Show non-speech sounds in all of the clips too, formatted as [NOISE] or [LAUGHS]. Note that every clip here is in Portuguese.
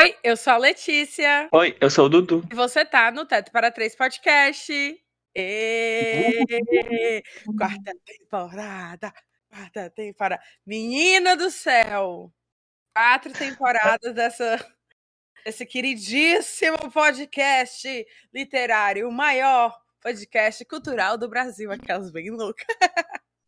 Oi, eu sou a Letícia. Oi, eu sou o Dudu. E você tá no Teto para Três Podcast. E... Quarta temporada. Quarta temporada. Menina do céu! Quatro temporadas dessa, desse queridíssimo podcast literário, o maior podcast cultural do Brasil. Aquelas bem loucas.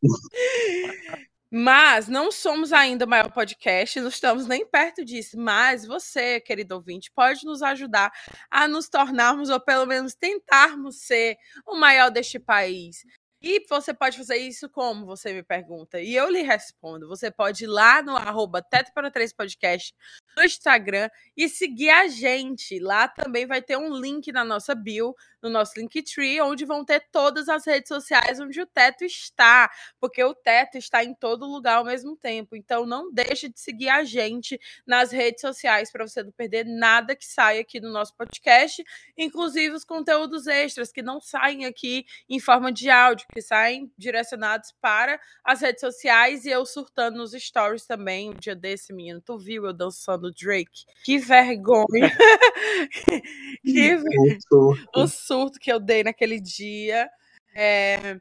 [LAUGHS] Mas não somos ainda o maior podcast, não estamos nem perto disso. Mas você, querido ouvinte, pode nos ajudar a nos tornarmos, ou pelo menos tentarmos ser o maior deste país. E você pode fazer isso como? Você me pergunta. E eu lhe respondo. Você pode ir lá no arroba Teto para Três Podcast no Instagram e seguir a gente. Lá também vai ter um link na nossa bio no nosso Linktree, onde vão ter todas as redes sociais onde o Teto está, porque o Teto está em todo lugar ao mesmo tempo. Então não deixe de seguir a gente nas redes sociais para você não perder nada que saia aqui no nosso podcast, inclusive os conteúdos extras que não saem aqui em forma de áudio, que saem direcionados para as redes sociais e eu surtando nos stories também. Um dia desse, menino, tu viu eu dançando Drake? Que vergonha! [LAUGHS] que vergonha! O surto que eu dei naquele dia. É...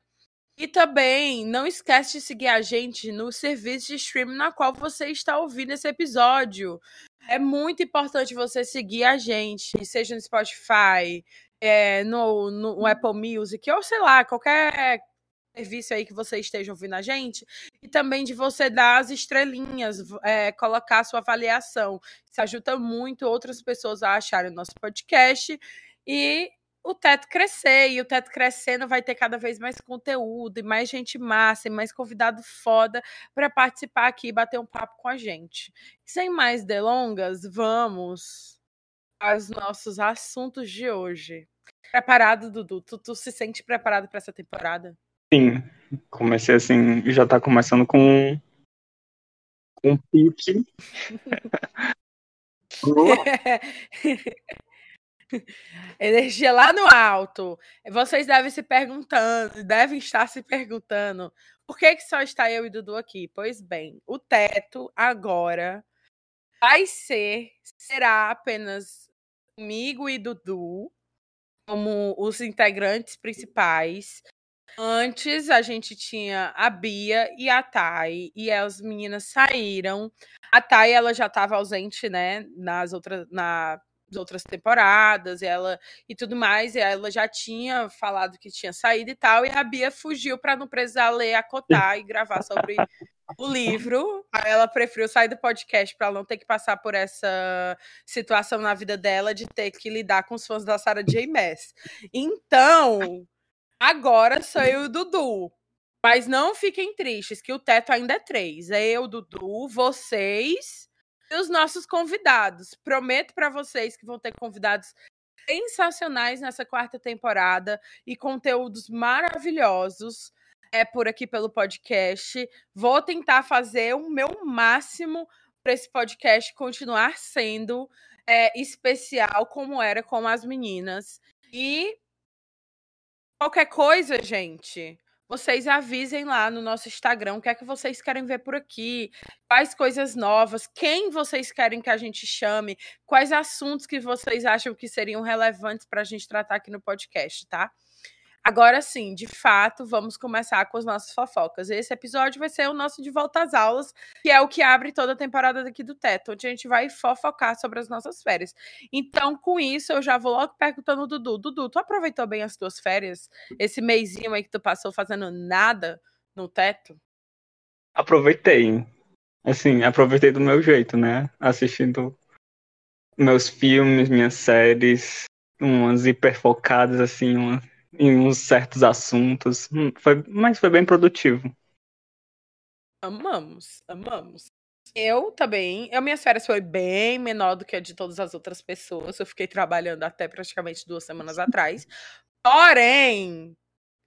E também não esquece de seguir a gente no serviço de streaming na qual você está ouvindo esse episódio. É muito importante você seguir a gente, seja no Spotify, é, no, no Apple Music, ou sei lá, qualquer serviço aí que você esteja ouvindo a gente, e também de você dar as estrelinhas, é, colocar a sua avaliação. Isso ajuda muito outras pessoas a acharem o nosso podcast. E o teto crescer, e o teto crescendo vai ter cada vez mais conteúdo, e mais gente massa, e mais convidado foda para participar aqui e bater um papo com a gente. Sem mais delongas, vamos aos nossos assuntos de hoje. Preparado, Dudu? Tu, tu se sente preparado para essa temporada? Sim, comecei assim, já tá começando com um pique. [LAUGHS] Energia lá no alto. Vocês devem se perguntando, devem estar se perguntando, por que, que só está eu e Dudu aqui? Pois bem, o teto agora vai ser, será apenas comigo e Dudu como os integrantes principais. Antes a gente tinha a Bia e a Thay, e as meninas saíram. A Thay, ela já estava ausente, né, nas outras, na outras temporadas, ela e tudo mais, e ela já tinha falado que tinha saído e tal, e a Bia fugiu para não precisar ler, acotar [LAUGHS] e gravar sobre o livro. Aí ela preferiu sair do podcast para não ter que passar por essa situação na vida dela de ter que lidar com os fãs da Sarah J. Maas. Então, agora sou eu e o Dudu. Mas não fiquem tristes, que o teto ainda é três. É eu, Dudu, vocês e os nossos convidados. Prometo para vocês que vão ter convidados sensacionais nessa quarta temporada e conteúdos maravilhosos é por aqui pelo podcast. Vou tentar fazer o meu máximo para esse podcast continuar sendo é, especial como era com as meninas. E qualquer coisa, gente, vocês avisem lá no nosso Instagram o que é que vocês querem ver por aqui, quais coisas novas, quem vocês querem que a gente chame, quais assuntos que vocês acham que seriam relevantes para a gente tratar aqui no podcast, tá? Agora sim, de fato, vamos começar com as nossas fofocas. Esse episódio vai ser o nosso de volta às aulas, que é o que abre toda a temporada daqui do Teto, onde a gente vai fofocar sobre as nossas férias. Então, com isso, eu já vou logo perguntando ao Dudu. Dudu, tu aproveitou bem as tuas férias? Esse mêsinho aí que tu passou fazendo nada no Teto? Aproveitei. Assim, aproveitei do meu jeito, né? Assistindo meus filmes, minhas séries, umas hiperfocadas, assim, umas em uns certos assuntos. Hum, foi, mas foi bem produtivo. Amamos, amamos. Eu também. A minhas férias foi bem menor do que a de todas as outras pessoas. Eu fiquei trabalhando até praticamente duas semanas atrás. Porém,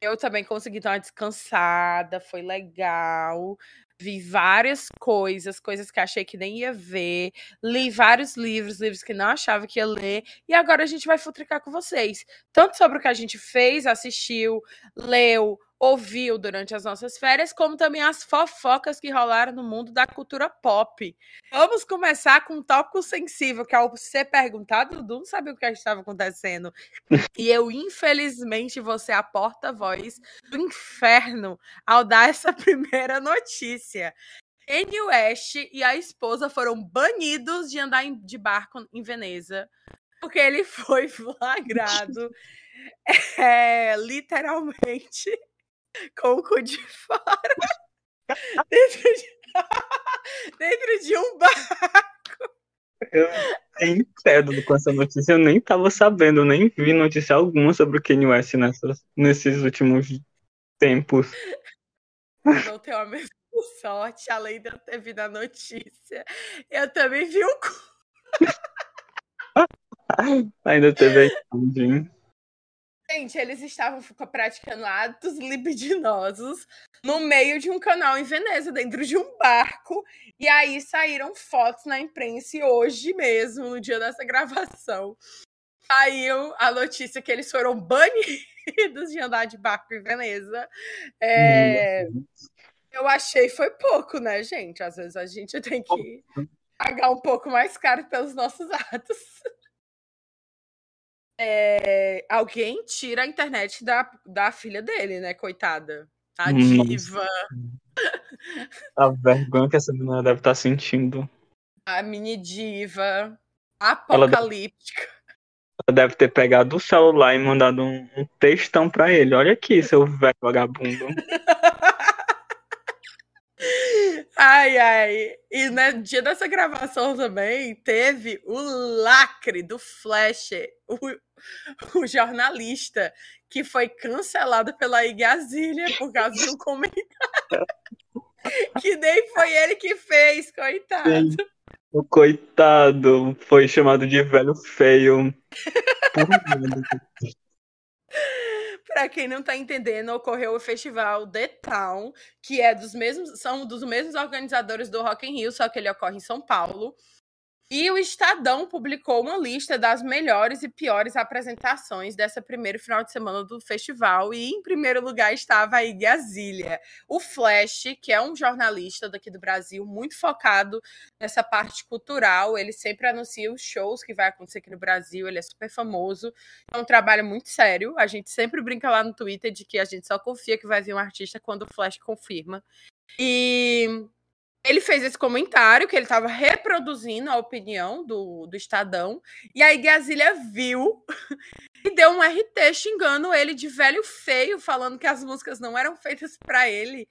eu também consegui dar uma descansada, foi legal. Vi várias coisas, coisas que achei que nem ia ver. Li vários livros, livros que não achava que ia ler. E agora a gente vai futricar com vocês. Tanto sobre o que a gente fez, assistiu, leu, ouviu durante as nossas férias, como também as fofocas que rolaram no mundo da cultura pop. Vamos começar com um tópico sensível, que ao ser perguntado, Dudu não sabia o que estava acontecendo. [LAUGHS] E eu, infelizmente, vou ser a porta-voz do inferno ao dar essa [LAUGHS] primeira notícia. Kanye West e a esposa foram banidos de andar de barco em Veneza, porque ele foi flagrado, [LAUGHS] é, literalmente, com o cu de fora, [LAUGHS] dentro de, [LAUGHS] dentro de um barco. Eu nem incrédulo com essa notícia, eu nem tava sabendo, nem vi notícia alguma sobre o Kanye West nessas, nesses últimos tempos. Não tenho a mesma [LAUGHS] sorte, além de eu ter visto a notícia, eu também vi o cu. Ainda teve a Gente, eles estavam praticando atos libidinosos no meio de um canal em Veneza, dentro de um barco. E aí saíram fotos na imprensa e hoje mesmo, no dia dessa [LAUGHS] gravação, saiu a notícia que eles foram banidos de andar de barco em Veneza. É, eu achei foi pouco, né, gente? Às vezes a gente tem que pagar um pouco mais caro pelos nossos atos. É, alguém tira a internet da, da filha dele, né, coitada? A diva. A vergonha que essa menina deve estar tá sentindo. A mini diva. Apocalíptica. Ela deve, ela deve ter pegado o celular e mandado um, um textão pra ele. Olha aqui, seu velho vagabundo. [LAUGHS] Ai, ai. E no dia dessa gravação também teve o lacre do Flash, o, o jornalista, que foi cancelado pela Igazília por causa de um comentário. que nem foi ele que fez, coitado. O coitado foi chamado de velho feio. Para quem não está entendendo, ocorreu o festival The Town, que é dos mesmos, são dos mesmos organizadores do Rock in Rio, só que ele ocorre em São Paulo. E o Estadão publicou uma lista das melhores e piores apresentações dessa primeiro final de semana do festival. E em primeiro lugar estava a Igazília. O Flash, que é um jornalista daqui do Brasil, muito focado nessa parte cultural. Ele sempre anuncia os shows que vai acontecer aqui no Brasil. Ele é super famoso. É um trabalho muito sério. A gente sempre brinca lá no Twitter de que a gente só confia que vai vir um artista quando o Flash confirma. E ele fez esse comentário que ele estava reproduzindo a opinião do, do Estadão, e aí Gazilha viu [LAUGHS] e deu um RT xingando ele de velho feio, falando que as músicas não eram feitas para ele.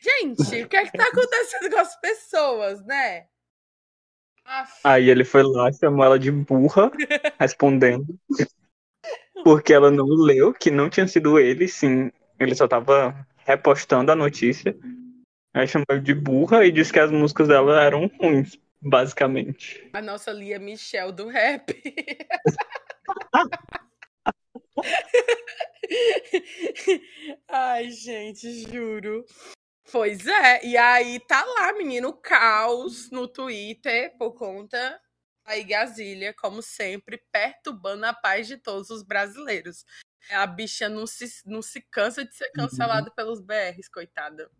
Gente, o que é que tá acontecendo com as pessoas, né? Aí ele foi lá, chamou ela de burra, [LAUGHS] respondendo. Porque ela não leu que não tinha sido ele, sim. Ele só tava repostando a notícia. Aí chamou de burra e disse que as músicas dela eram ruins, basicamente. A nossa Lia Michelle do rap. [LAUGHS] Ai, gente, juro. Pois é, e aí tá lá, menino, caos no Twitter por conta da Igazília, como sempre, perturbando a paz de todos os brasileiros. A bicha não se, não se cansa de ser uhum. cancelada uhum. pelos BRs, coitada.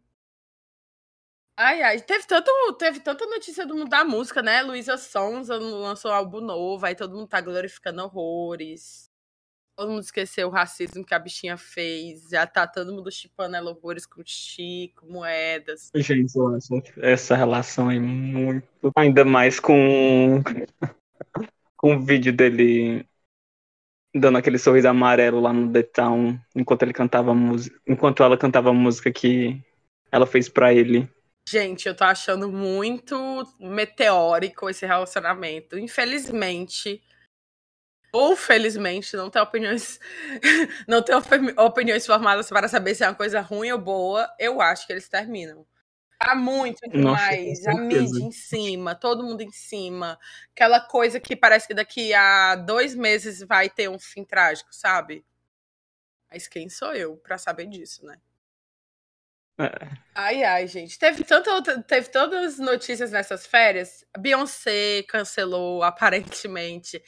Ai, ai, teve, tanto, teve tanta notícia do mundo da música, né? Luísa Sonza lançou um álbum novo, aí todo mundo tá glorificando horrores. Todo mundo esqueceu o racismo que a bichinha fez. Já tá todo mundo chipando ela horrores com Chico, moedas. Gente, essa relação aí muito. Ainda mais com. com o vídeo dele dando aquele sorriso amarelo lá no The Town, enquanto ele cantava música. Enquanto ela cantava a música que ela fez para ele. Gente, eu tô achando muito meteórico esse relacionamento. Infelizmente, ou felizmente, não tenho opiniões, [LAUGHS] não tenho opiniões formadas para saber se é uma coisa ruim ou boa. Eu acho que eles terminam. Tá muito demais. Nossa, a mídia em cima, todo mundo em cima. Aquela coisa que parece que daqui a dois meses vai ter um fim trágico, sabe? Mas quem sou eu para saber disso, né? Ai, ai, gente. Teve, tanto, teve todas as notícias nessas férias. Beyoncé cancelou, aparentemente.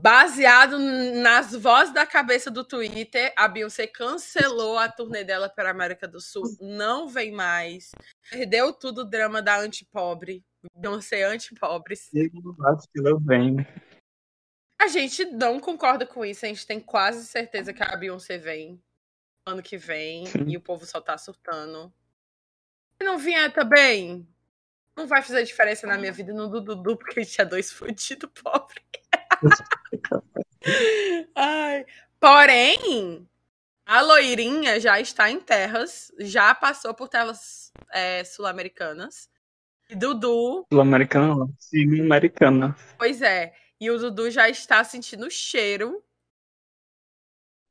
Baseado nas vozes da cabeça do Twitter, a Beyoncé cancelou a turnê dela para a América do Sul. Não vem mais. Perdeu tudo o drama da antipobre. Beyoncé antipobre. Acho que ela vem. A gente não concorda com isso. A gente tem quase certeza que a Beyoncé vem ano que vem Sim. e o povo só tá surtando. Se não vier também, não vai fazer diferença na minha vida no Dudu, porque a gente é dois [LAUGHS] fudidos pobres. [LAUGHS] Ai. Porém, a loirinha já está em terras, já passou por terras é, sul-americanas. E Dudu. Sul-americana, sul-americana. Pois é. E o Dudu já está sentindo o cheiro.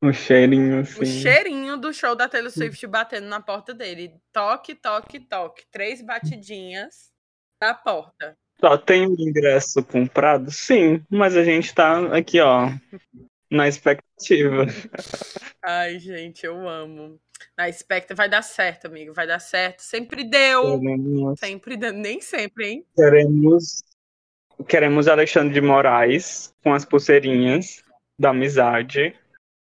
O cheirinho, assim. O cheirinho do show da Taylor Swift batendo na porta dele. Toque, toque, toque. Três batidinhas na porta. Só tem ingresso comprado? Sim, mas a gente tá aqui, ó, na expectativa. Ai, gente, eu amo. Na expectativa vai dar certo, amigo, vai dar certo. Sempre deu. Queremos... Sempre deu, nem sempre, hein? Queremos queremos Alexandre de Moraes com as pulseirinhas da amizade.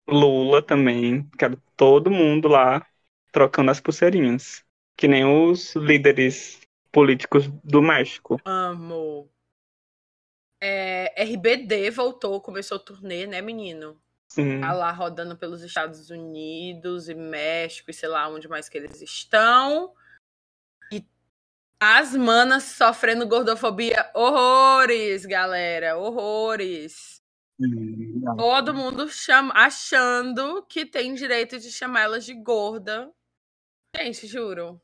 Lula também, quero todo mundo lá trocando as pulseirinhas. Que nem os líderes políticos do México. Amo. É, RBD voltou, começou o turnê, né, menino? Sim. Tá lá rodando pelos Estados Unidos e México e sei lá onde mais que eles estão. E as manas sofrendo gordofobia horrores, galera, horrores. Todo mundo chama, achando que tem direito de chamar elas de gorda. Gente, juro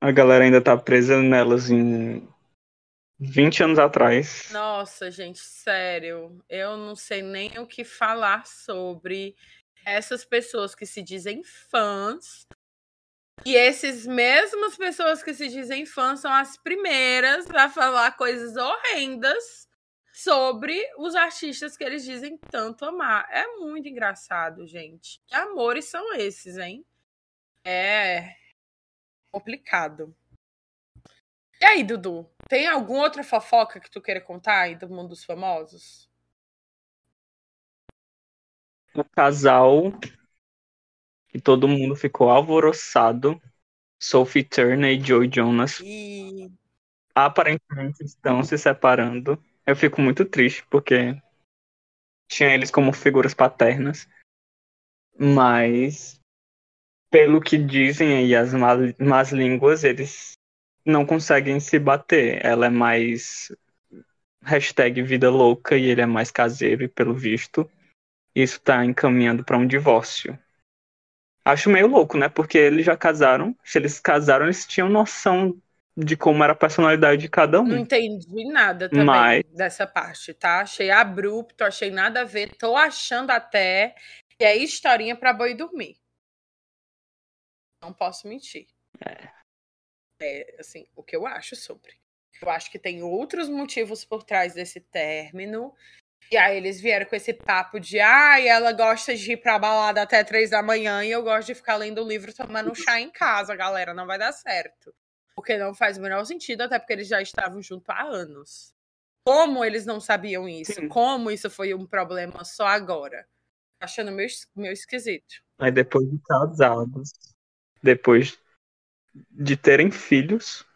a galera ainda tá presa nelas em 20 anos atrás. Nossa, gente, sério. Eu não sei nem o que falar sobre essas pessoas que se dizem fãs. E esses mesmas pessoas que se dizem fãs são as primeiras a falar coisas horrendas sobre os artistas que eles dizem tanto amar. É muito engraçado, gente. Que amores são esses, hein? É, complicado. E aí, Dudu? Tem alguma outra fofoca que tu queira contar aí do mundo dos famosos? O casal que todo mundo ficou alvoroçado, Sophie Turner e Joe Jonas, e... aparentemente estão se separando. Eu fico muito triste porque tinha eles como figuras paternas, mas pelo que dizem aí as más línguas, eles não conseguem se bater. Ela é mais hashtag vida louca e ele é mais caseiro, e pelo visto, isso tá encaminhando para um divórcio. Acho meio louco, né? Porque eles já casaram. Se eles casaram, eles tinham noção de como era a personalidade de cada um. Não entendi nada também Mas... dessa parte, tá? Achei abrupto, achei nada a ver. Tô achando até que é historinha para boi dormir. Não posso mentir. É. é, assim, o que eu acho sobre. Eu acho que tem outros motivos por trás desse término. E aí eles vieram com esse papo de ai, ah, ela gosta de ir pra balada até três da manhã e eu gosto de ficar lendo o livro tomando chá em casa, galera. Não vai dar certo. Porque não faz o menor sentido, até porque eles já estavam juntos há anos. Como eles não sabiam isso? Sim. Como isso foi um problema só agora? Achando meio, meio esquisito. Aí depois de casados, depois de terem filhos.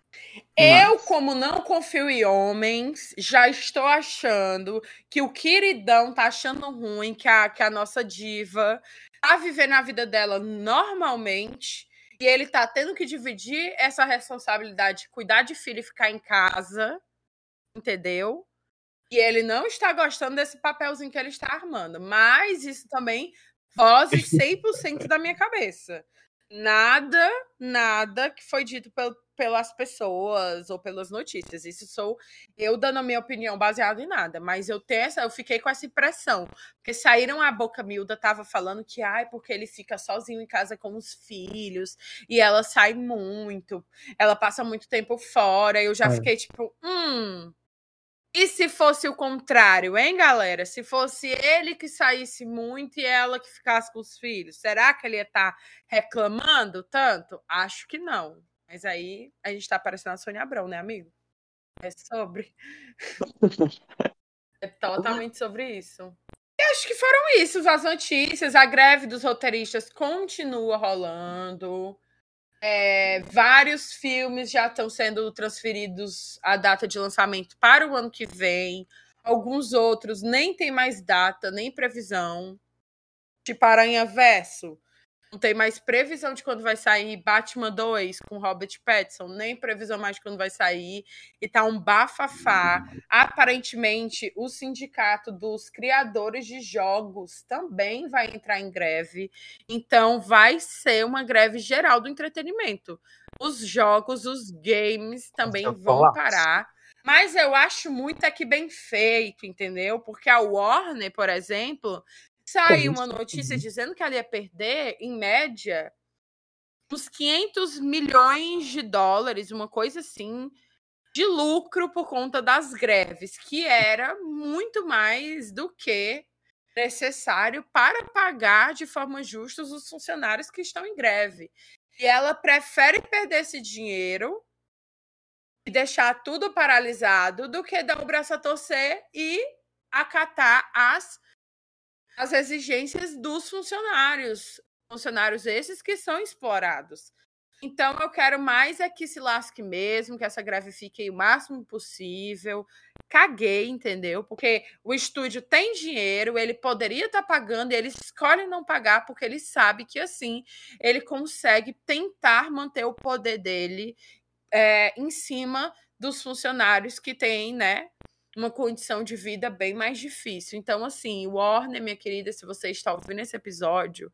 Eu, como não confio em homens, já estou achando que o queridão tá achando ruim que a, que a nossa diva tá vivendo a vida dela normalmente e ele tá tendo que dividir essa responsabilidade de cuidar de filho e ficar em casa, entendeu? E ele não está gostando desse papelzinho que ele está armando. Mas isso também foge [LAUGHS] 100% da minha cabeça nada, nada que foi dito pel pelas pessoas ou pelas notícias. Isso sou eu dando a minha opinião baseada em nada, mas eu tenho essa, eu fiquei com essa impressão, porque saíram a boca Milda tava falando que ai, porque ele fica sozinho em casa com os filhos e ela sai muito, ela passa muito tempo fora. Eu já é. fiquei tipo, hum, e se fosse o contrário, hein, galera? Se fosse ele que saísse muito e ela que ficasse com os filhos, será que ele ia estar tá reclamando tanto? Acho que não. Mas aí a gente tá parecendo a Sônia Abrão, né, amigo? É sobre. É totalmente sobre isso. E acho que foram isso, as notícias. A greve dos roteiristas continua rolando. É, vários filmes já estão sendo transferidos a data de lançamento para o ano que vem. Alguns outros nem tem mais data, nem previsão. Tipo Aranha Verso. Não tem mais previsão de quando vai sair Batman 2 com Robert Pattinson, nem previsão mais de quando vai sair. E tá um bafafá. Aparentemente, o sindicato dos criadores de jogos também vai entrar em greve. Então, vai ser uma greve geral do entretenimento. Os jogos, os games também vão parar. Mas eu acho muito aqui bem feito, entendeu? Porque a Warner, por exemplo, Saiu uma notícia dizendo que ela ia perder, em média, uns 500 milhões de dólares, uma coisa assim, de lucro por conta das greves, que era muito mais do que necessário para pagar de forma justa os funcionários que estão em greve. E ela prefere perder esse dinheiro e deixar tudo paralisado do que dar o braço a torcer e acatar as as exigências dos funcionários, funcionários esses que são explorados. Então eu quero mais é que se lasque mesmo, que essa greve fique o máximo possível. Caguei, entendeu? Porque o estúdio tem dinheiro, ele poderia estar tá pagando e ele escolhe não pagar porque ele sabe que assim ele consegue tentar manter o poder dele é, em cima dos funcionários que têm, né, uma condição de vida bem mais difícil. Então, assim, Warner, minha querida, se você está ouvindo esse episódio,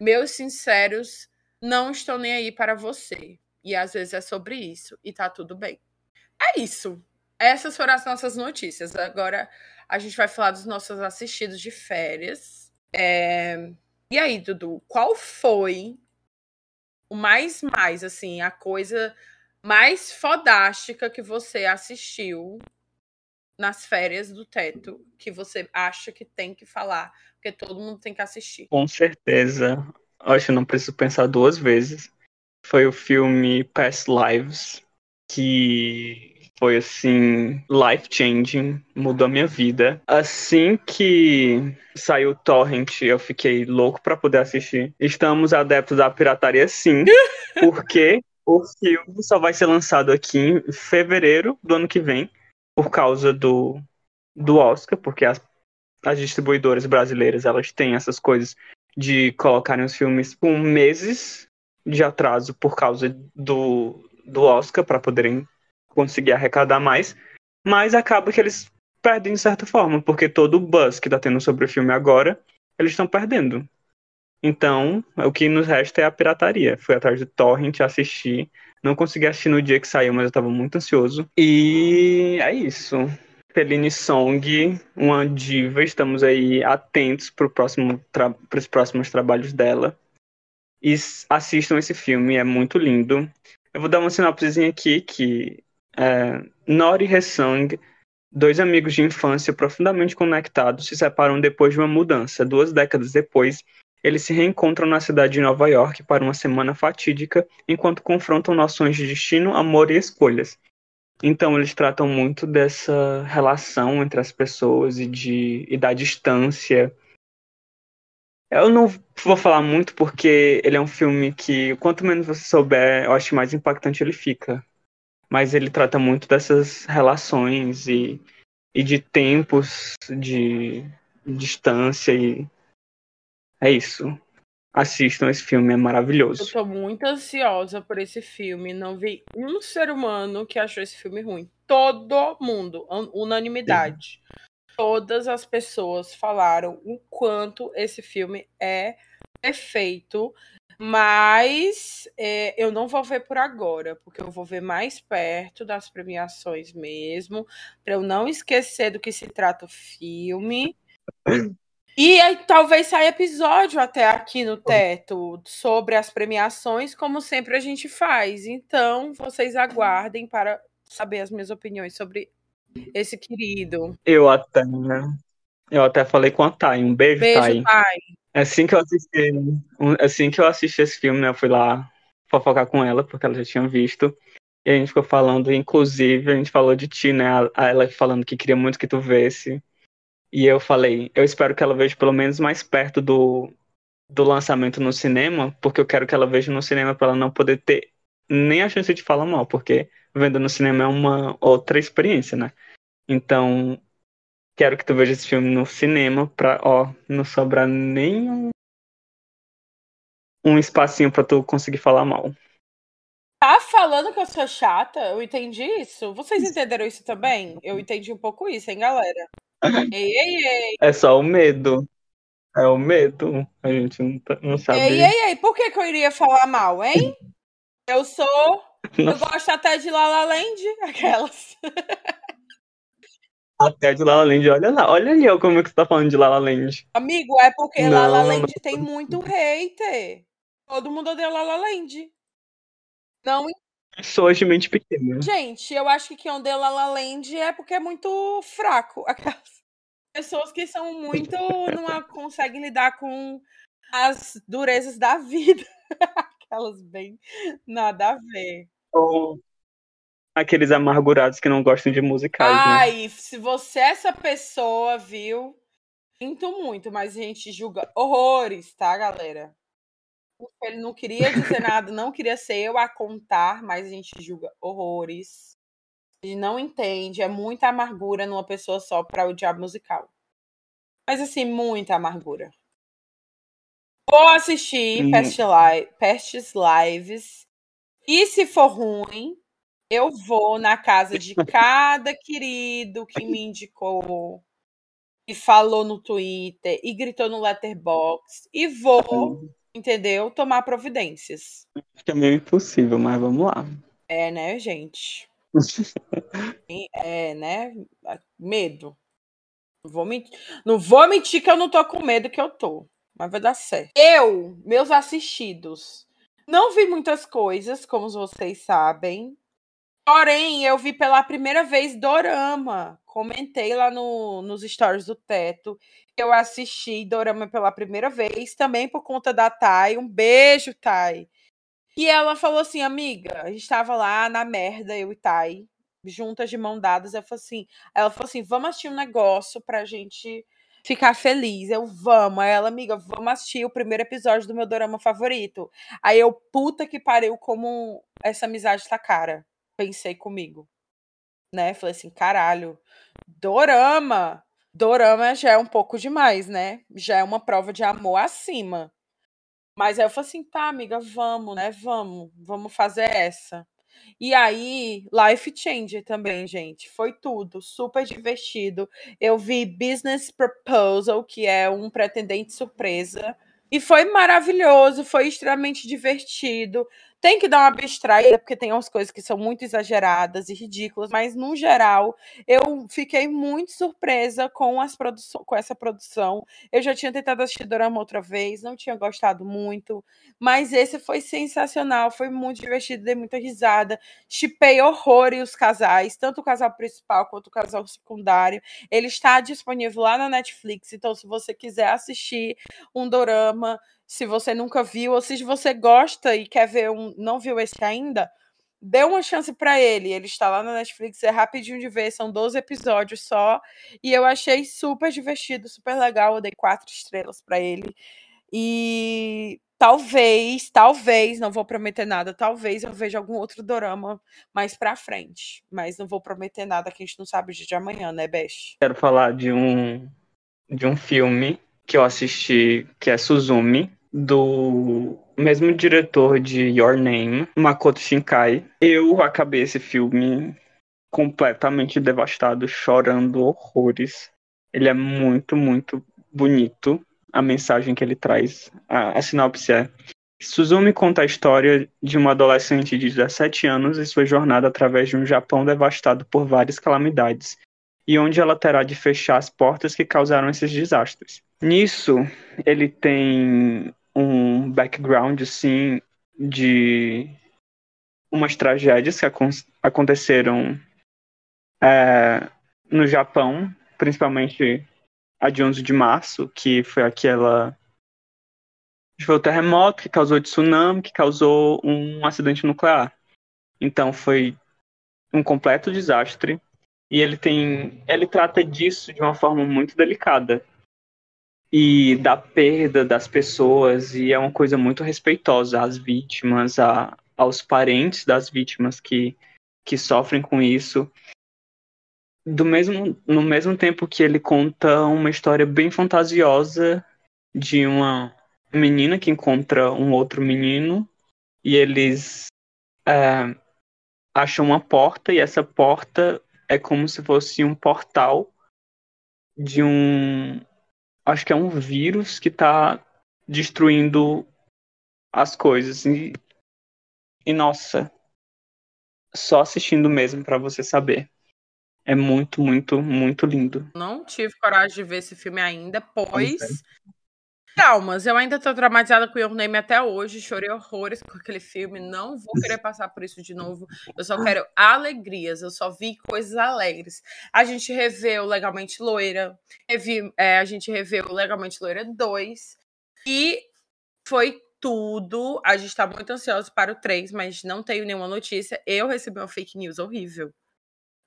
meus sinceros não estão nem aí para você. E às vezes é sobre isso. E tá tudo bem. É isso. Essas foram as nossas notícias. Agora a gente vai falar dos nossos assistidos de férias. É... E aí, Dudu, qual foi o mais mais, assim, a coisa mais fodástica que você assistiu nas férias do teto que você acha que tem que falar, porque todo mundo tem que assistir? Com certeza. Acho que não preciso pensar duas vezes. Foi o filme Past Lives, que foi assim, life changing, mudou a minha vida. Assim que saiu o Torrent, eu fiquei louco para poder assistir. Estamos adeptos da pirataria sim, [LAUGHS] porque o filme só vai ser lançado aqui em fevereiro do ano que vem por causa do, do Oscar, porque as, as distribuidoras brasileiras elas têm essas coisas de colocarem os filmes com meses de atraso por causa do, do Oscar para poderem conseguir arrecadar mais, mas acaba que eles perdem de certa forma, porque todo o buzz que está tendo sobre o filme agora, eles estão perdendo. Então, o que nos resta é a pirataria. Fui atrás do Torrent assistir não consegui assistir no dia que saiu, mas eu tava muito ansioso. E é isso. Feline Song, uma diva, estamos aí atentos para próximo os próximos trabalhos dela. E assistam esse filme, é muito lindo. Eu vou dar uma sinopsezinha aqui que é, Nori Hesang, dois amigos de infância profundamente conectados, se separam depois de uma mudança. Duas décadas depois, eles se reencontram na cidade de Nova York para uma semana fatídica, enquanto confrontam noções de destino, amor e escolhas. Então eles tratam muito dessa relação entre as pessoas e, de, e da distância. Eu não vou falar muito porque ele é um filme que, quanto menos você souber, eu acho mais impactante ele fica. Mas ele trata muito dessas relações e, e de tempos de distância e é isso. Assistam esse filme, é maravilhoso. Eu tô muito ansiosa por esse filme. Não vi um ser humano que achou esse filme ruim. Todo mundo, unanimidade. Sim. Todas as pessoas falaram o quanto esse filme é perfeito. Mas é, eu não vou ver por agora, porque eu vou ver mais perto das premiações mesmo, para eu não esquecer do que se trata o filme. [CLEARS THROAT] E aí, talvez saia episódio até aqui no teto sobre as premiações, como sempre a gente faz. Então, vocês aguardem para saber as minhas opiniões sobre esse querido. Eu até, né? Eu até falei com a Thay. Um beijo, beijo Thay. Thay. Assim que eu assisti, assim que eu assisti esse filme, né, eu fui lá fofocar com ela, porque ela já tinha visto. E a gente ficou falando, inclusive, a gente falou de ti, né? Ela falando que queria muito que tu vesse. E eu falei, eu espero que ela veja pelo menos mais perto do, do lançamento no cinema, porque eu quero que ela veja no cinema para ela não poder ter nem a chance de falar mal, porque vendo no cinema é uma outra experiência, né? Então, quero que tu veja esse filme no cinema pra, ó, não sobrar nenhum um espacinho para tu conseguir falar mal. Tá falando que eu sou chata? Eu entendi isso. Vocês entenderam isso também? Eu entendi um pouco isso, hein, galera? Ei, ei, ei. É só o medo. É o medo. A gente não, tá, não sabe. Ei, ei, ei. Por que, que eu iria falar mal, hein? Eu sou. Eu gosto até de La La Land, aquelas. Até de La La Land, olha lá, olha ali ó, como é que você tá falando de La La Land. Amigo, é porque não, La La Land tem muito hater. Todo mundo odeia La La Land. Não. Pessoas de mente pequena. Gente, eu acho que quem odeia La La Land é porque é muito fraco. Aquelas [LAUGHS] pessoas que são muito. não [LAUGHS] conseguem lidar com as durezas da vida. [LAUGHS] Aquelas bem nada a ver. Ou aqueles amargurados que não gostam de musicais. né? Ai, se você é essa pessoa, viu? Sinto muito, mas a gente julga horrores, tá, galera? Ele não queria dizer nada, não queria ser eu a contar, mas a gente julga horrores. E não entende, é muita amargura numa pessoa só para o diabo musical. Mas assim, muita amargura. Vou assistir hum. Past, Pestes Lives. E se for ruim, eu vou na casa de [LAUGHS] cada querido que me indicou, e falou no Twitter, e gritou no Letterbox, e vou, entendeu? Tomar providências. Acho que é meio impossível, mas vamos lá. É, né, gente? [LAUGHS] é, né? Medo. Não vou, mentir, não vou mentir que eu não tô com medo que eu tô. Mas vai dar certo. Eu, meus assistidos, não vi muitas coisas, como vocês sabem. Porém, eu vi pela primeira vez Dorama. Comentei lá no, nos stories do Teto. Eu assisti Dorama pela primeira vez, também por conta da Thay. Um beijo, Thay. E ela falou assim, amiga, a gente estava lá na merda, eu e Thay, juntas de mão dadas. Eu falei assim, ela falou assim: vamos assistir um negócio pra gente ficar feliz. Eu, vamos. Aí ela, amiga, vamos assistir o primeiro episódio do meu dorama favorito. Aí eu, puta que pariu, como essa amizade tá cara pensei comigo. Né? Falei assim, caralho, dorama. Dorama já é um pouco demais, né? Já é uma prova de amor acima. Mas aí eu falei assim, tá, amiga, vamos, né? Vamos, vamos fazer essa. E aí, Life Changer também, gente. Foi tudo, super divertido. Eu vi Business Proposal, que é um pretendente surpresa. E foi maravilhoso, foi extremamente divertido. Tem que dar uma abstraída, porque tem umas coisas que são muito exageradas e ridículas, mas no geral, eu fiquei muito surpresa com, as com essa produção. Eu já tinha tentado assistir Dorama outra vez, não tinha gostado muito, mas esse foi sensacional, foi muito divertido, dei muita risada. Chipei horror e os casais, tanto o casal principal quanto o casal secundário. Ele está disponível lá na Netflix, então se você quiser assistir um Dorama se você nunca viu, ou se você gosta e quer ver um, não viu esse ainda, dê uma chance para ele. Ele está lá na Netflix, é rapidinho de ver, são 12 episódios só. E eu achei super divertido, super legal. Eu dei quatro estrelas para ele. E talvez, talvez, não vou prometer nada, talvez eu veja algum outro dorama mais pra frente. Mas não vou prometer nada que a gente não sabe de amanhã, né, Beth? Quero falar de um de um filme que eu assisti, que é Suzumi, do mesmo diretor de Your Name, Makoto Shinkai. Eu acabei esse filme completamente devastado, chorando horrores. Ele é muito, muito bonito. A mensagem que ele traz, a, a sinopse é Suzumi conta a história de uma adolescente de 17 anos e sua jornada através de um Japão devastado por várias calamidades, e onde ela terá de fechar as portas que causaram esses desastres. Nisso, ele tem um background, assim, de umas tragédias que aconteceram é, no Japão, principalmente a de 11 de março, que foi aquela. Foi o terremoto que causou tsunami, que causou um acidente nuclear. Então foi um completo desastre. E ele tem. Ele trata disso de uma forma muito delicada. E da perda das pessoas, e é uma coisa muito respeitosa às vítimas, a, aos parentes das vítimas que, que sofrem com isso. Do mesmo, no mesmo tempo que ele conta uma história bem fantasiosa de uma menina que encontra um outro menino e eles é, acham uma porta e essa porta é como se fosse um portal de um. Acho que é um vírus que está destruindo as coisas. E, e nossa, só assistindo mesmo para você saber. É muito, muito, muito lindo. Não tive coragem de ver esse filme ainda, pois traumas. Eu ainda tô traumatizada com Your Name até hoje. Chorei horrores com aquele filme. Não vou querer passar por isso de novo. Eu só quero alegrias. Eu só vi coisas alegres. A gente reveu Legalmente Loira. Revi, é, a gente reveu Legalmente Loira 2. E foi tudo. A gente tá muito ansioso para o 3, mas não tenho nenhuma notícia. Eu recebi uma fake news horrível.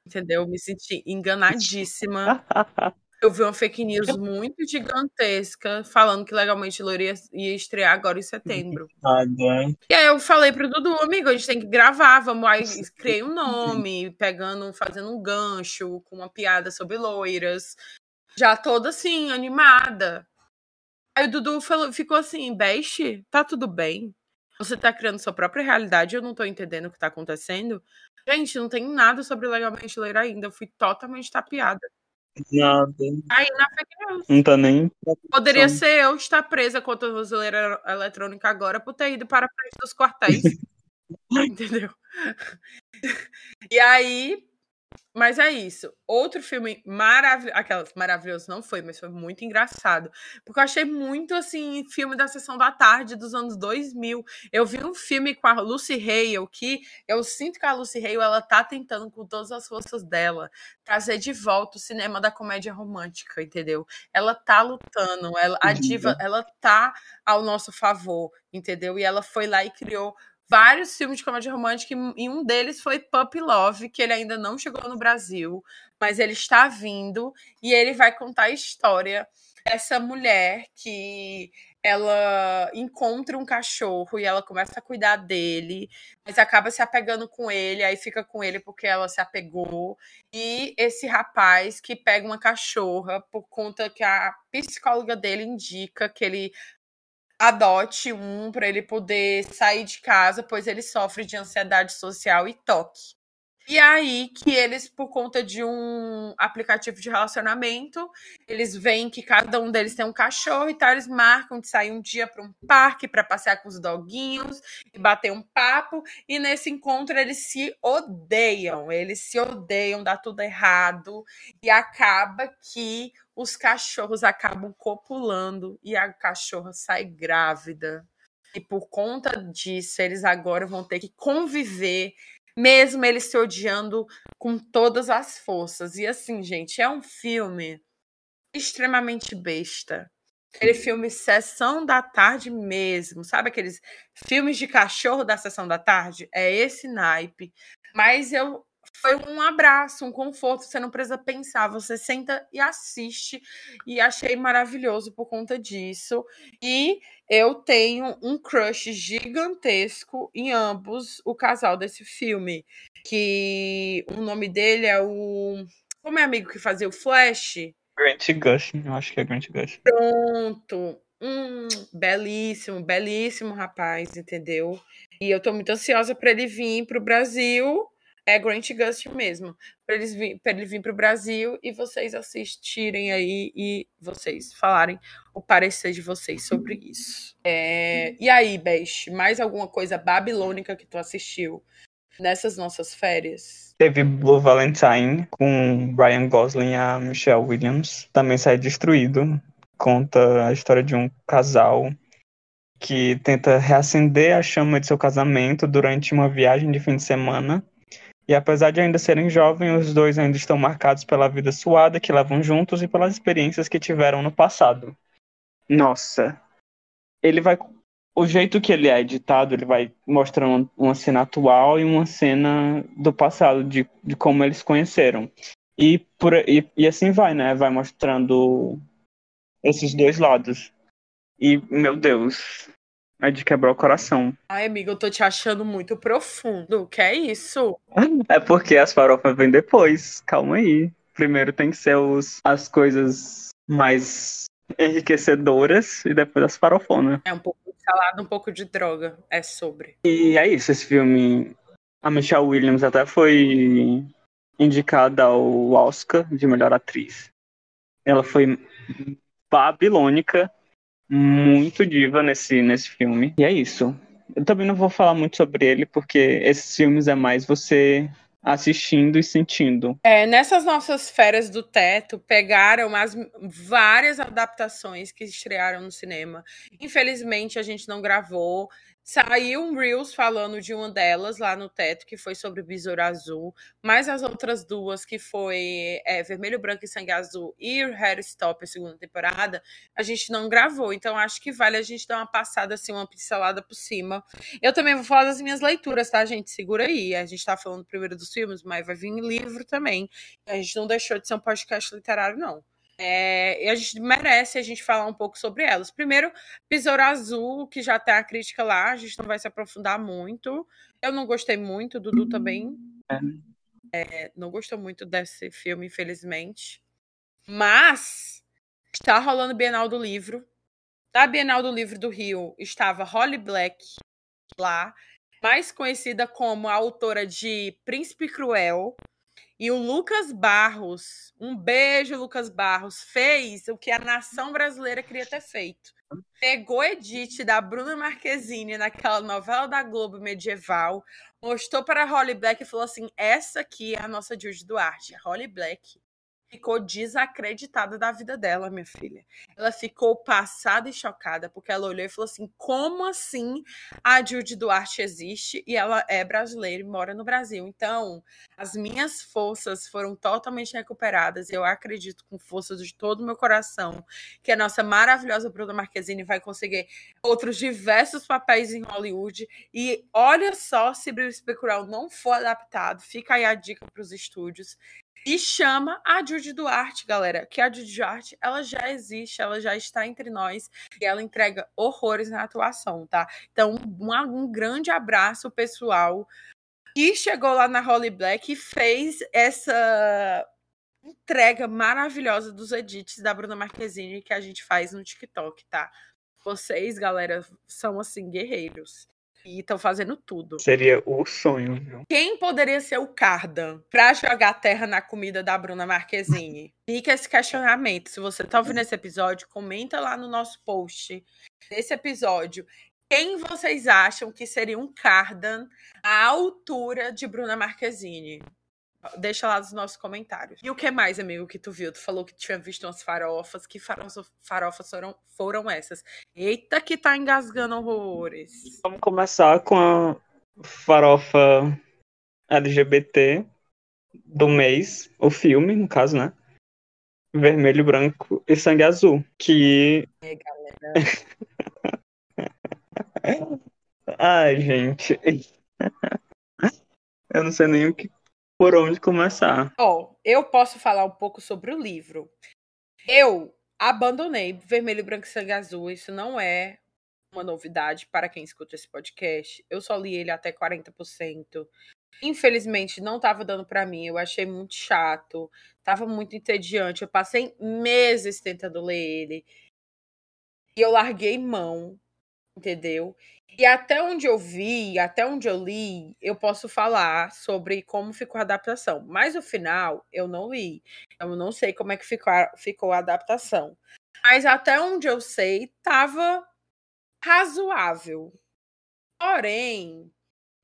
Entendeu? Me senti enganadíssima. [LAUGHS] Eu vi uma fake news muito gigantesca falando que legalmente Loura ia, ia estrear agora em setembro. E aí eu falei pro Dudu, amigo, a gente tem que gravar, vamos aí, criei um nome, pegando, fazendo um gancho com uma piada sobre loiras. Já toda assim, animada. Aí o Dudu falou, ficou assim, Beste, tá tudo bem? Você tá criando sua própria realidade, eu não tô entendendo o que tá acontecendo. Gente, não tem nada sobre legalmente loira ainda, eu fui totalmente tapeada. Nada. Aí na fake news. Não tá nem. Poderia ser eu estar presa com a tornozeleira eletrônica agora por ter ido para a frente dos quartéis. [LAUGHS] [LAUGHS] Entendeu? E aí, mas é isso. Outro filme maravilhoso. Aquelas maravilhoso não foi, mas foi muito engraçado. Porque eu achei muito assim, filme da sessão da tarde dos anos 2000. Eu vi um filme com a Lucy Hale que eu sinto que a Lucy Hale ela tá tentando com todas as forças dela trazer de volta o cinema da comédia romântica, entendeu? Ela tá lutando, ela, a diva, ela tá ao nosso favor, entendeu? E ela foi lá e criou vários filmes de comédia romântica e um deles foi Puppy Love, que ele ainda não chegou no Brasil, mas ele está vindo e ele vai contar a história dessa mulher que ela encontra um cachorro e ela começa a cuidar dele, mas acaba se apegando com ele, aí fica com ele porque ela se apegou. E esse rapaz que pega uma cachorra por conta que a psicóloga dele indica que ele adote um para ele poder sair de casa, pois ele sofre de ansiedade social e toque. E aí que eles, por conta de um aplicativo de relacionamento, eles veem que cada um deles tem um cachorro e tal, eles marcam de sair um dia para um parque para passear com os doguinhos e bater um papo. E nesse encontro eles se odeiam, eles se odeiam, dá tudo errado e acaba que os cachorros acabam copulando e a cachorra sai grávida. E por conta disso, eles agora vão ter que conviver, mesmo eles se odiando com todas as forças. E assim, gente, é um filme extremamente besta. Aquele filme Sessão da Tarde mesmo, sabe aqueles filmes de cachorro da Sessão da Tarde? É esse naipe. Mas eu foi um abraço, um conforto, você não precisa pensar, você senta e assiste, e achei maravilhoso por conta disso. E eu tenho um crush gigantesco em ambos o casal desse filme, que o nome dele é o como é amigo que fazia o Flash? Grant Gustin, eu acho que é Grant Gustin. Pronto. Hum, belíssimo, belíssimo rapaz, entendeu? E eu tô muito ansiosa para ele vir pro Brasil é Grant Gust mesmo, para eles para ele vir para o Brasil e vocês assistirem aí e vocês falarem o parecer de vocês sobre isso. É, e aí, Best, mais alguma coisa babilônica que tu assistiu nessas nossas férias? Teve Blue Valentine com Ryan Gosling e a Michelle Williams, também sai destruído. Conta a história de um casal que tenta reacender a chama de seu casamento durante uma viagem de fim de semana e apesar de ainda serem jovens, os dois ainda estão marcados pela vida suada que levam juntos e pelas experiências que tiveram no passado. Nossa. Ele vai. O jeito que ele é editado, ele vai mostrando uma cena atual e uma cena do passado, de, de como eles conheceram. E, por, e, e assim vai, né? Vai mostrando esses dois lados. E, meu Deus, é de quebrar o coração. Ai, amiga, eu tô te achando muito profundo. Que é isso? É porque as farofas vêm depois. Calma aí. Primeiro tem que ser os, as coisas mais enriquecedoras e depois as farofonas. É um pouco de salada, um pouco de droga. É sobre. E é isso, esse filme. A Michelle Williams até foi indicada ao Oscar de melhor atriz. Ela foi babilônica, muito diva nesse, nesse filme. E é isso. Eu também não vou falar muito sobre ele, porque esses filmes é mais você assistindo e sentindo. É, nessas nossas férias do teto, pegaram as várias adaptações que estrearam no cinema. Infelizmente, a gente não gravou. Saiu um Reels falando de uma delas lá no teto, que foi sobre Besouro Azul, mas as outras duas, que foi é, Vermelho, Branco e Sangue Azul e Stop, a segunda temporada, a gente não gravou. Então acho que vale a gente dar uma passada, assim, uma pincelada por cima. Eu também vou falar das minhas leituras, tá, gente? Segura aí. A gente tá falando primeiro dos filmes, mas vai vir livro também. A gente não deixou de ser um podcast literário, não. É, e a gente merece a gente falar um pouco sobre elas. Primeiro, Besouro Azul, que já tem a crítica lá, a gente não vai se aprofundar muito. Eu não gostei muito, Dudu também. É, é não gostou muito desse filme, infelizmente. Mas está rolando Bienal do Livro. Na Bienal do Livro do Rio estava Holly Black lá, mais conhecida como a autora de Príncipe Cruel, e o Lucas Barros, um beijo, Lucas Barros, fez o que a nação brasileira queria ter feito. Pegou Edith da Bruna Marquezine naquela novela da Globo medieval, mostrou para a Holly Black e falou assim: essa aqui é a nossa Judy Duarte. A Holly Black ficou desacreditada da vida dela, minha filha. Ela ficou passada e chocada, porque ela olhou e falou assim: como assim a Judy Duarte existe e ela é brasileira e mora no Brasil? Então, as minhas forças foram totalmente recuperadas. Eu acredito, com forças de todo o meu coração, que a nossa maravilhosa Bruna Marquezine vai conseguir outros diversos papéis em Hollywood. E olha só se Brilho Especural não for adaptado, fica aí a dica para os estúdios. E chama a Judy Duarte, galera. Que a Judy Duarte, ela já existe, ela já está entre nós e ela entrega horrores na atuação, tá? Então, um, um grande abraço, pessoal. E chegou lá na Holly Black e fez essa entrega maravilhosa dos edits da Bruna Marquezine que a gente faz no TikTok, tá? Vocês, galera, são assim guerreiros. E estão fazendo tudo. Seria o sonho, viu? Quem poderia ser o Cardan pra jogar terra na comida da Bruna Marquezine? [LAUGHS] Fica esse questionamento. Se você tá ouvindo esse episódio, comenta lá no nosso post desse episódio. Quem vocês acham que seria um Cardan à altura de Bruna Marquezine? Deixa lá nos nossos comentários. E o que mais, amigo, que tu viu? Tu falou que tinha visto umas farofas. Que farofas foram, foram essas? Eita, que tá engasgando horrores. Vamos começar com a farofa LGBT do mês, o filme, no caso, né? Vermelho, branco e sangue azul. Que. É, galera. [LAUGHS] Ai, gente. [LAUGHS] Eu não sei nem o que por onde começar. Ó, oh, eu posso falar um pouco sobre o livro. Eu abandonei Vermelho, Branco e Sangue Azul. Isso não é uma novidade para quem escuta esse podcast. Eu só li ele até 40%. Infelizmente, não estava dando para mim. Eu achei muito chato. Tava muito entediante. Eu passei meses tentando ler ele. E eu larguei mão entendeu? E até onde eu vi, até onde eu li, eu posso falar sobre como ficou a adaptação. Mas o final eu não li. Eu não sei como é que ficou a, ficou a adaptação. Mas até onde eu sei, tava razoável. Porém,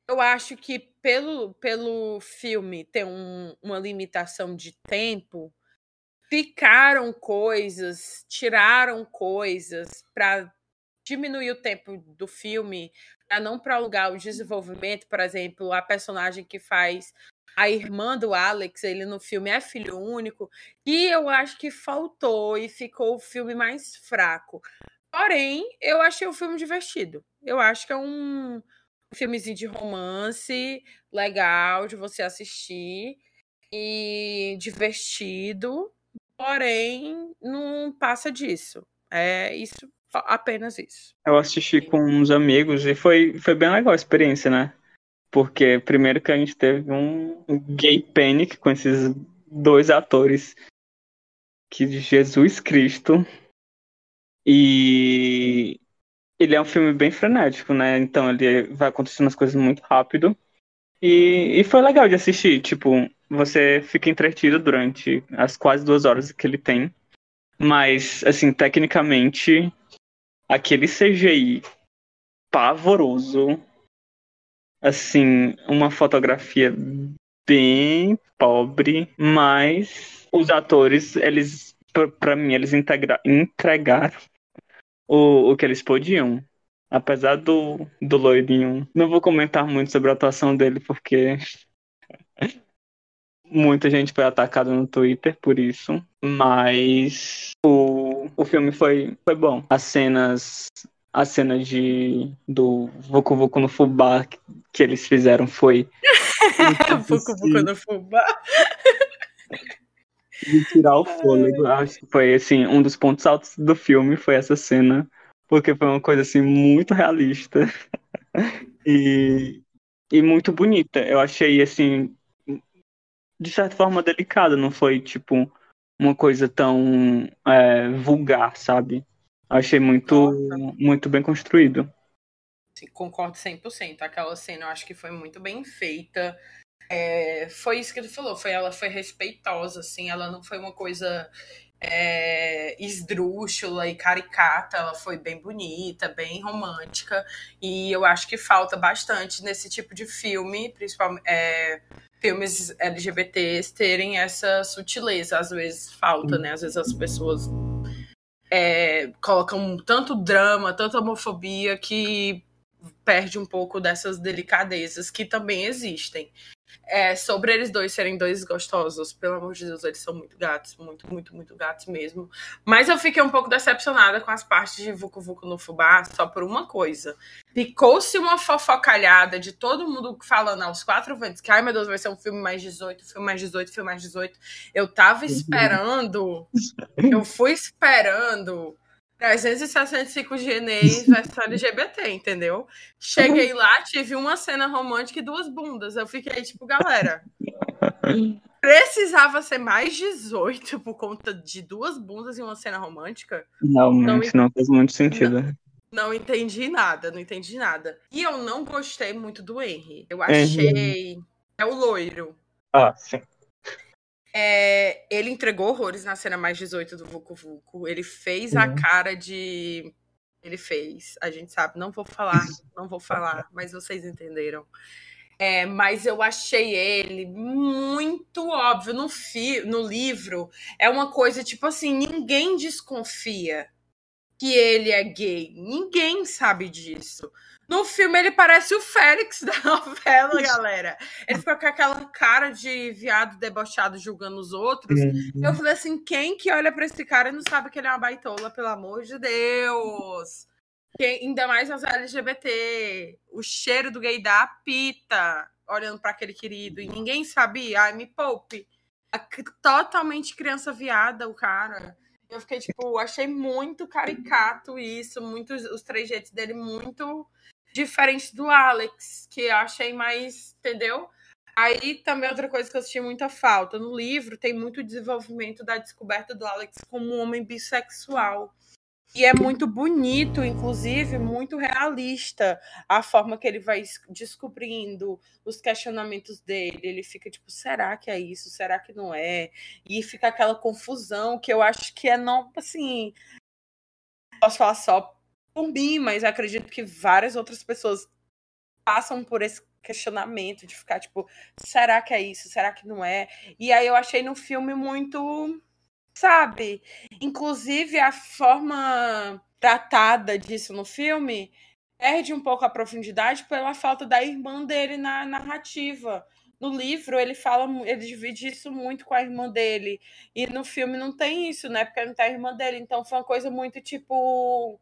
eu acho que pelo, pelo filme ter um, uma limitação de tempo, ficaram coisas, tiraram coisas para diminuir o tempo do filme para não prolongar o desenvolvimento, por exemplo, a personagem que faz a irmã do Alex, ele no filme é filho único, e eu acho que faltou e ficou o filme mais fraco. Porém, eu achei o filme divertido. Eu acho que é um filmezinho de romance legal de você assistir. e divertido, porém não passa disso. É isso, apenas isso. Eu assisti com uns amigos e foi, foi bem legal a experiência, né? Porque primeiro que a gente teve um gay panic com esses dois atores que de Jesus Cristo. E ele é um filme bem frenético, né? Então ele vai acontecendo as coisas muito rápido. E, e foi legal de assistir. Tipo, você fica entretido durante as quase duas horas que ele tem. Mas, assim, tecnicamente, aquele CGI pavoroso. Assim, uma fotografia bem pobre, mas os atores, eles, para mim, eles entregaram o, o que eles podiam. Apesar do, do loirinho. Não vou comentar muito sobre a atuação dele, porque [LAUGHS] muita gente foi atacada no Twitter por isso. Mas o, o filme foi, foi bom. As cenas. A cena de do Vucu Vucu no Fubá que, que eles fizeram foi. [LAUGHS] Vucu Vucu no Fubá. De tirar o [LAUGHS] fôlego. Acho que foi assim, um dos pontos altos do filme foi essa cena porque foi uma coisa assim muito realista [LAUGHS] e, e muito bonita. Eu achei assim de certa forma delicada, não foi tipo uma coisa tão é, vulgar, sabe? Achei muito muito bem construído. Sim, concordo 100%. Aquela cena eu acho que foi muito bem feita. É, foi isso que tu falou, foi ela foi respeitosa, assim, ela não foi uma coisa é, esdrúxula e caricata, ela foi bem bonita, bem romântica, e eu acho que falta bastante nesse tipo de filme, principalmente é, filmes LGBTs terem essa sutileza, às vezes falta, né? Às vezes as pessoas é, colocam tanto drama, tanta homofobia que perde um pouco dessas delicadezas que também existem. É, sobre eles dois serem dois gostosos, pelo amor de Deus, eles são muito gatos, muito, muito, muito gatos mesmo. Mas eu fiquei um pouco decepcionada com as partes de Vucu Vucu no Fubá, só por uma coisa. Ficou-se uma fofocalhada de todo mundo falando aos quatro ventos que, ai meu Deus, vai ser um filme mais 18, filme mais 18, filme mais 18. Eu tava uhum. esperando, eu fui esperando 365 GNEs versão LGBT, entendeu? Cheguei lá, tive uma cena romântica e duas bundas. Eu fiquei tipo, galera. Precisava ser mais 18 por conta de duas bundas e uma cena romântica? Não, não, não faz muito sentido. Não, não, entendi nada, não entendi nada. E eu não gostei muito do Henry. Eu achei. Uhum. É o loiro. Ah, sim. É, ele entregou horrores na cena mais 18 do Vucu Vucu. Ele fez uhum. a cara de. Ele fez. A gente sabe, não vou falar, não vou falar, mas vocês entenderam. É, mas eu achei ele muito óbvio no, fi, no livro. É uma coisa tipo assim: ninguém desconfia que ele é gay. Ninguém sabe disso. No filme ele parece o Félix [LAUGHS] da novela, galera. Ele fica com aquela cara de viado debochado julgando os outros. Uhum. Eu falei assim: quem que olha para esse cara e não sabe que ele é uma baitola, pelo amor de Deus? Quem, ainda mais as LGBT. O cheiro do gay da pita, olhando para aquele querido. E ninguém sabia. Ai, me poupe. Totalmente criança viada, o cara. Eu fiquei, tipo, achei muito caricato isso, muito, os trejeitos dele muito diferente do Alex, que eu achei mais, entendeu? Aí também outra coisa que eu senti muita falta. No livro tem muito desenvolvimento da descoberta do Alex como um homem bissexual. E é muito bonito, inclusive, muito realista a forma que ele vai descobrindo os questionamentos dele. Ele fica tipo, será que é isso? Será que não é? E fica aquela confusão que eu acho que é não assim. Posso falar só por mim, mas acredito que várias outras pessoas passam por esse questionamento de ficar tipo, será que é isso? Será que não é? E aí eu achei no filme muito, sabe? Inclusive a forma tratada disso no filme perde um pouco a profundidade pela falta da irmã dele na narrativa. No livro ele fala, ele divide isso muito com a irmã dele. E no filme não tem isso, né? Porque não tem a irmã dele. Então foi uma coisa muito tipo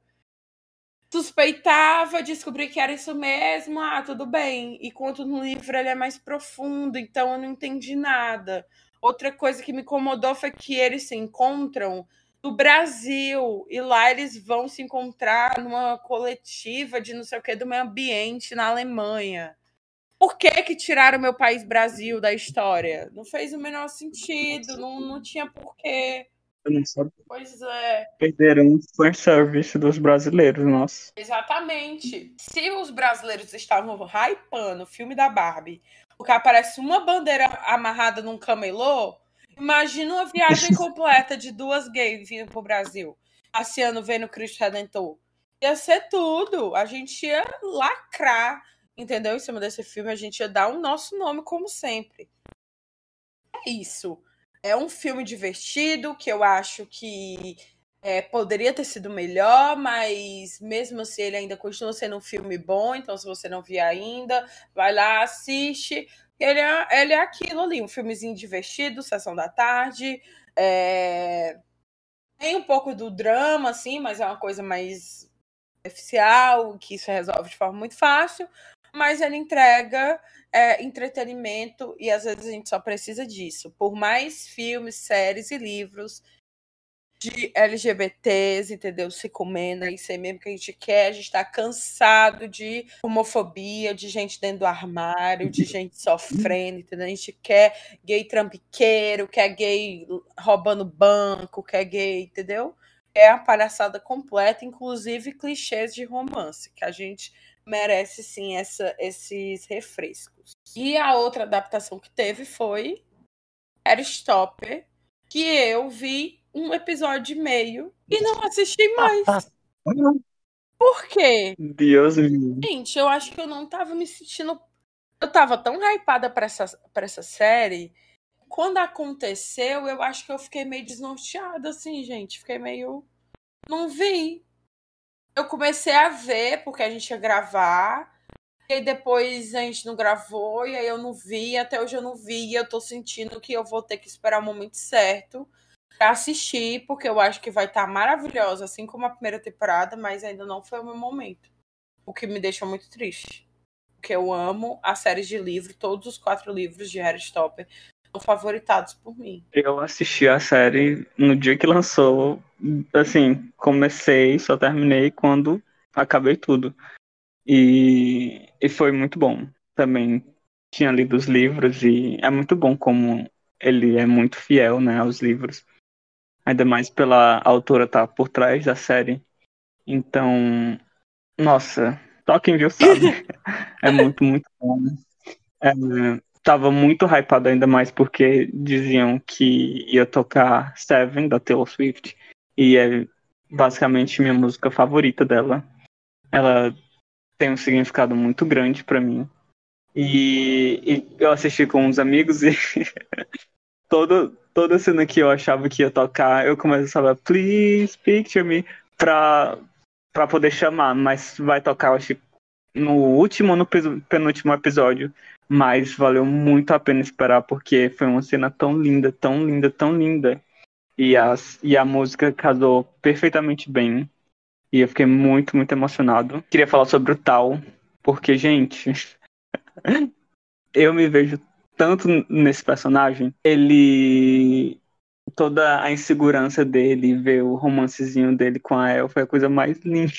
suspeitava, descobri que era isso mesmo, ah, tudo bem. E quanto no livro ele é mais profundo, então eu não entendi nada. Outra coisa que me incomodou foi que eles se encontram no Brasil e lá eles vão se encontrar numa coletiva de não sei o que do meio ambiente na Alemanha. Por que que tiraram meu país Brasil da história? Não fez o menor sentido, não, não tinha porquê. Eu não sabia. Pois é. Perderam o service dos brasileiros, nossa. Exatamente. Se os brasileiros estavam hypando o filme da Barbie, porque aparece uma bandeira amarrada num camelô, imagina uma viagem [LAUGHS] completa de duas gays vindo pro Brasil, passeando vendo Cristo Redentor. Ia ser tudo. A gente ia lacrar, entendeu? Em cima desse filme, a gente ia dar o nosso nome, como sempre. É isso. É um filme divertido que eu acho que é, poderia ter sido melhor, mas mesmo assim ele ainda continua sendo um filme bom. Então, se você não viu ainda, vai lá, assiste. Ele é, ele é aquilo ali, um filmezinho divertido, sessão da tarde. É... Tem um pouco do drama, assim, mas é uma coisa mais oficial, que isso resolve de forma muito fácil. Mas ele entrega é, entretenimento e às vezes a gente só precisa disso. Por mais filmes, séries e livros de LGBTs, entendeu? Se comendo, é isso aí mesmo que a gente quer. A gente tá cansado de homofobia, de gente dentro do armário, de gente sofrendo, entendeu? A gente quer gay trampiqueiro, quer gay roubando banco, quer gay, entendeu? É a palhaçada completa, inclusive clichês de romance, que a gente merece sim essa, esses refrescos. E a outra adaptação que teve foi Stopper, que eu vi um episódio e meio e não assisti mais. Por quê? Deus meu. Gente, eu acho que eu não tava me sentindo. Eu tava tão hypada pra essa, pra essa série. Quando aconteceu, eu acho que eu fiquei meio desnorteada, assim, gente. Fiquei meio. Não vi eu comecei a ver, porque a gente ia gravar. E depois a gente não gravou, e aí eu não vi, até hoje eu não vi, e eu tô sentindo que eu vou ter que esperar o momento certo pra assistir, porque eu acho que vai estar tá maravilhosa, assim como a primeira temporada, mas ainda não foi o meu momento. O que me deixa muito triste. Porque eu amo a série de livros, todos os quatro livros de Harry Stopper favoritados por mim. Eu assisti a série no dia que lançou, assim, comecei, só terminei quando acabei tudo. E, e foi muito bom. Também tinha lido os livros e é muito bom como ele é muito fiel, né, aos livros. Ainda mais pela autora estar tá por trás da série. Então, nossa, só quem viu sabe. é muito, muito bom. É, tava muito hypado ainda mais porque diziam que ia tocar Seven da Taylor Swift. E é basicamente minha música favorita dela. Ela tem um significado muito grande para mim. E, e, eu assisti com uns amigos e [LAUGHS] todo, toda cena que eu achava que ia tocar, eu começava a Please Picture Me pra, pra poder chamar, mas vai tocar, acho, no último no penúltimo episódio. Mas valeu muito a pena esperar, porque foi uma cena tão linda, tão linda, tão linda. E, as, e a música casou perfeitamente bem. E eu fiquei muito, muito emocionado. Queria falar sobre o Tal, porque, gente, [LAUGHS] eu me vejo tanto nesse personagem. Ele. Toda a insegurança dele, ver o romancezinho dele com a El foi a coisa mais linda.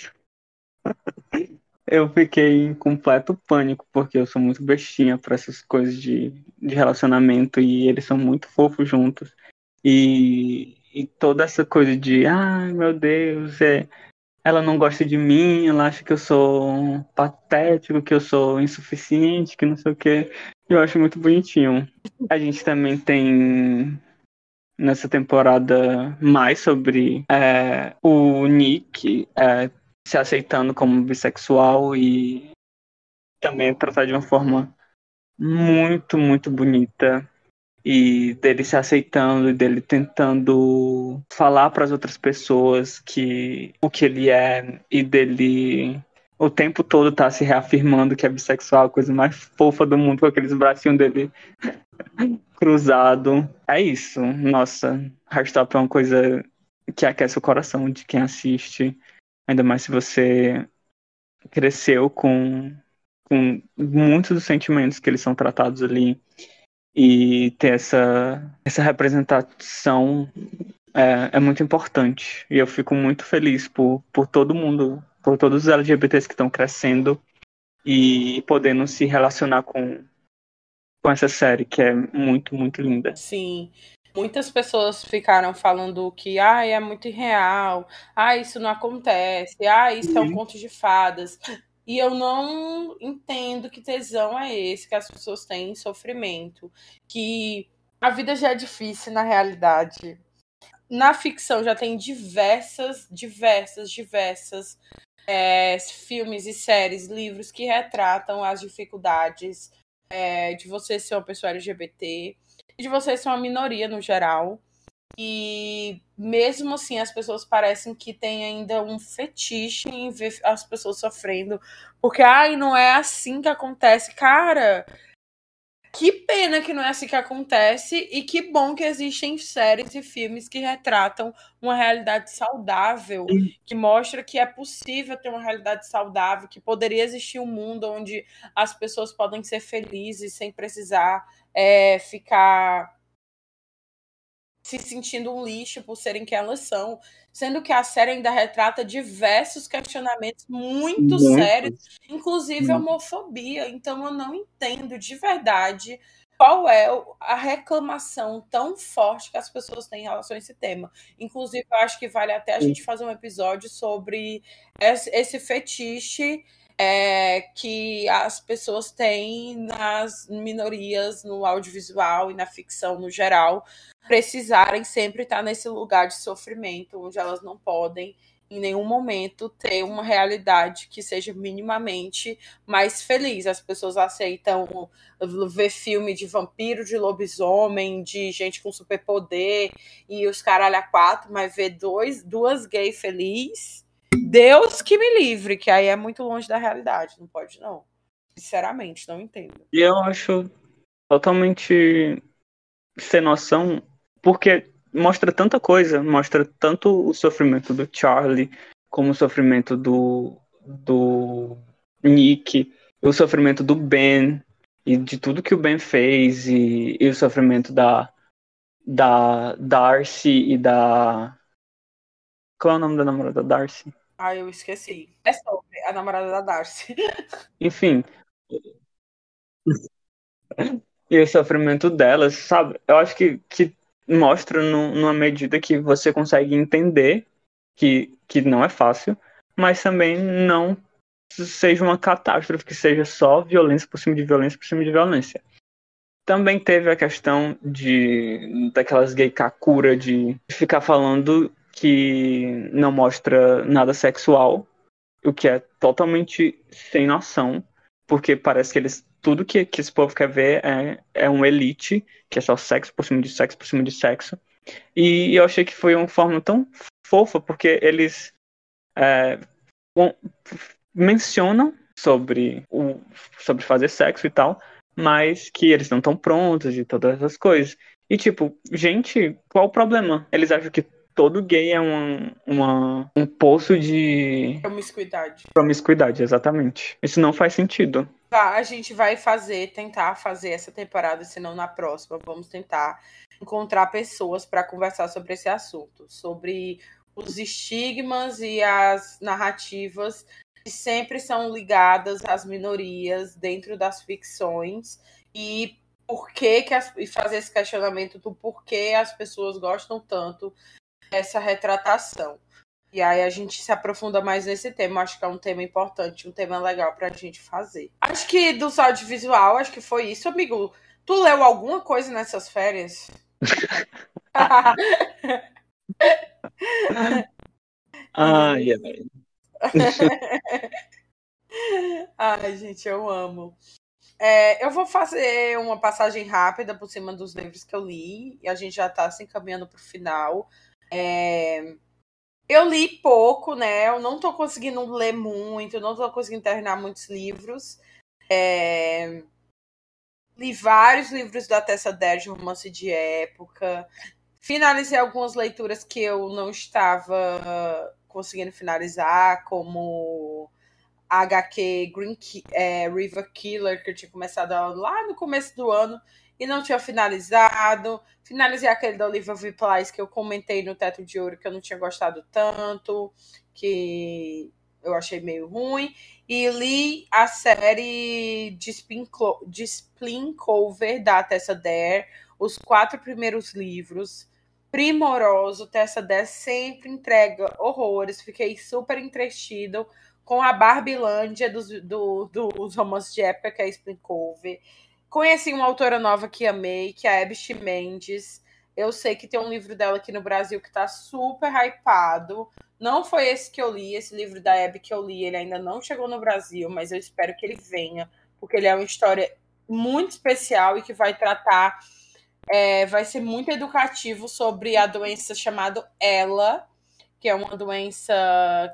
[LAUGHS] Eu fiquei em completo pânico, porque eu sou muito bestinha para essas coisas de, de relacionamento e eles são muito fofos juntos. E, e toda essa coisa de, ai meu Deus, é, ela não gosta de mim, ela acha que eu sou patético, que eu sou insuficiente, que não sei o que. Eu acho muito bonitinho. A gente também tem nessa temporada mais sobre é, o Nick. É, se aceitando como bissexual e também tratar de uma forma muito, muito bonita e dele se aceitando e dele tentando falar para as outras pessoas que o que ele é e dele o tempo todo tá se reafirmando que é bissexual, a coisa mais fofa do mundo com aqueles bracinhos dele [LAUGHS] cruzado. É isso. Nossa, Hardstop é uma coisa que aquece o coração de quem assiste. Ainda mais se você cresceu com, com muitos dos sentimentos que eles são tratados ali e ter essa, essa representação é, é muito importante. E eu fico muito feliz por, por todo mundo, por todos os LGBTs que estão crescendo e podendo se relacionar com, com essa série, que é muito, muito linda. Sim. Muitas pessoas ficaram falando que ah, é muito irreal, ah, isso não acontece, ah, isso uhum. é um conto de fadas. E eu não entendo que tesão é esse que as pessoas têm em sofrimento. Que a vida já é difícil na realidade. Na ficção já tem diversas, diversas, diversas é, filmes e séries, livros que retratam as dificuldades é, de você ser uma pessoa LGBT de você ser uma minoria no geral. E mesmo assim, as pessoas parecem que têm ainda um fetiche em ver as pessoas sofrendo. Porque, ai, não é assim que acontece. Cara, que pena que não é assim que acontece. E que bom que existem séries e filmes que retratam uma realidade saudável, que mostra que é possível ter uma realidade saudável, que poderia existir um mundo onde as pessoas podem ser felizes sem precisar é, ficar se sentindo um lixo por serem quem elas são, sendo que a série ainda retrata diversos questionamentos muito, sérios, inclusive homofobia. Então eu não entendo de verdade qual é a reclamação tão forte que as pessoas têm em relação a esse tema. Inclusive, eu acho que vale até a gente fazer um episódio sobre esse fetiche é, que as pessoas têm nas minorias, no audiovisual e na ficção no geral, precisarem sempre estar nesse lugar de sofrimento, onde elas não podem em nenhum momento ter uma realidade que seja minimamente mais feliz. As pessoas aceitam ver filme de vampiro, de lobisomem, de gente com superpoder e os caralho a quatro, mas ver dois, duas gays felizes Deus que me livre, que aí é muito longe da realidade, não pode não. Sinceramente, não entendo. E eu acho totalmente sem noção, porque mostra tanta coisa, mostra tanto o sofrimento do Charlie, como o sofrimento do, do Nick, o sofrimento do Ben, e de tudo que o Ben fez, e, e o sofrimento da, da Darcy e da. Qual é o nome da namorada da Darcy? Ah, eu esqueci. É sobre a namorada da Darcy. [LAUGHS] Enfim. E o sofrimento delas, sabe? Eu acho que, que mostra no, numa medida que você consegue entender que, que não é fácil, mas também não seja uma catástrofe, que seja só violência por cima de violência por cima de violência. Também teve a questão de daquelas gay kakura de ficar falando que não mostra nada sexual, o que é totalmente sem noção, porque parece que eles tudo que, que esse povo quer ver é, é um elite, que é só sexo por cima de sexo por cima de sexo. E eu achei que foi uma forma tão fofa, porque eles é, mencionam sobre, o, sobre fazer sexo e tal, mas que eles não estão prontos e todas essas coisas. E tipo, gente, qual o problema? Eles acham que todo gay é um, uma, um poço de. Promiscuidade. Promiscuidade, exatamente. Isso não faz sentido. Tá, a gente vai fazer, tentar fazer essa temporada, se não na próxima, vamos tentar encontrar pessoas para conversar sobre esse assunto, sobre os estigmas e as narrativas que sempre são ligadas às minorias dentro das ficções e por que, que as, e fazer esse questionamento do porquê as pessoas gostam tanto essa retratação. E aí a gente se aprofunda mais nesse tema. Acho que é um tema importante, um tema legal pra gente fazer. Acho que do audiovisual, acho que foi isso, amigo. Tu leu alguma coisa nessas férias? [LAUGHS] Ai, [LAUGHS] Ai, gente, eu amo. É, eu vou fazer uma passagem rápida por cima dos livros que eu li. E a gente já tá se encaminhando pro final. É... Eu li pouco, né? Eu não tô conseguindo ler muito, não tô conseguindo terminar muitos livros. É... Li vários livros da Tessa Dare de romance de época. Finalizei algumas leituras que eu não estava conseguindo finalizar, como HQ Green é, River Killer, que eu tinha começado lá no começo do ano e não tinha finalizado. Finalizei aquele da Olivia V. Price que eu comentei no Teto de Ouro que eu não tinha gostado tanto, que eu achei meio ruim. E li a série de Spin Cover da Tessa Dare, os quatro primeiros livros. Primoroso, Tessa Dare sempre entrega horrores. Fiquei super entretido com a Barbilândia dos, do, dos romances de época, que é Spin Cover. Conheci uma autora nova que amei, que é a Ebst Mendes. Eu sei que tem um livro dela aqui no Brasil que tá super hypado. Não foi esse que eu li, esse livro da Hebe que eu li, ele ainda não chegou no Brasil, mas eu espero que ele venha, porque ele é uma história muito especial e que vai tratar, é, vai ser muito educativo sobre a doença chamada ELA, que é uma doença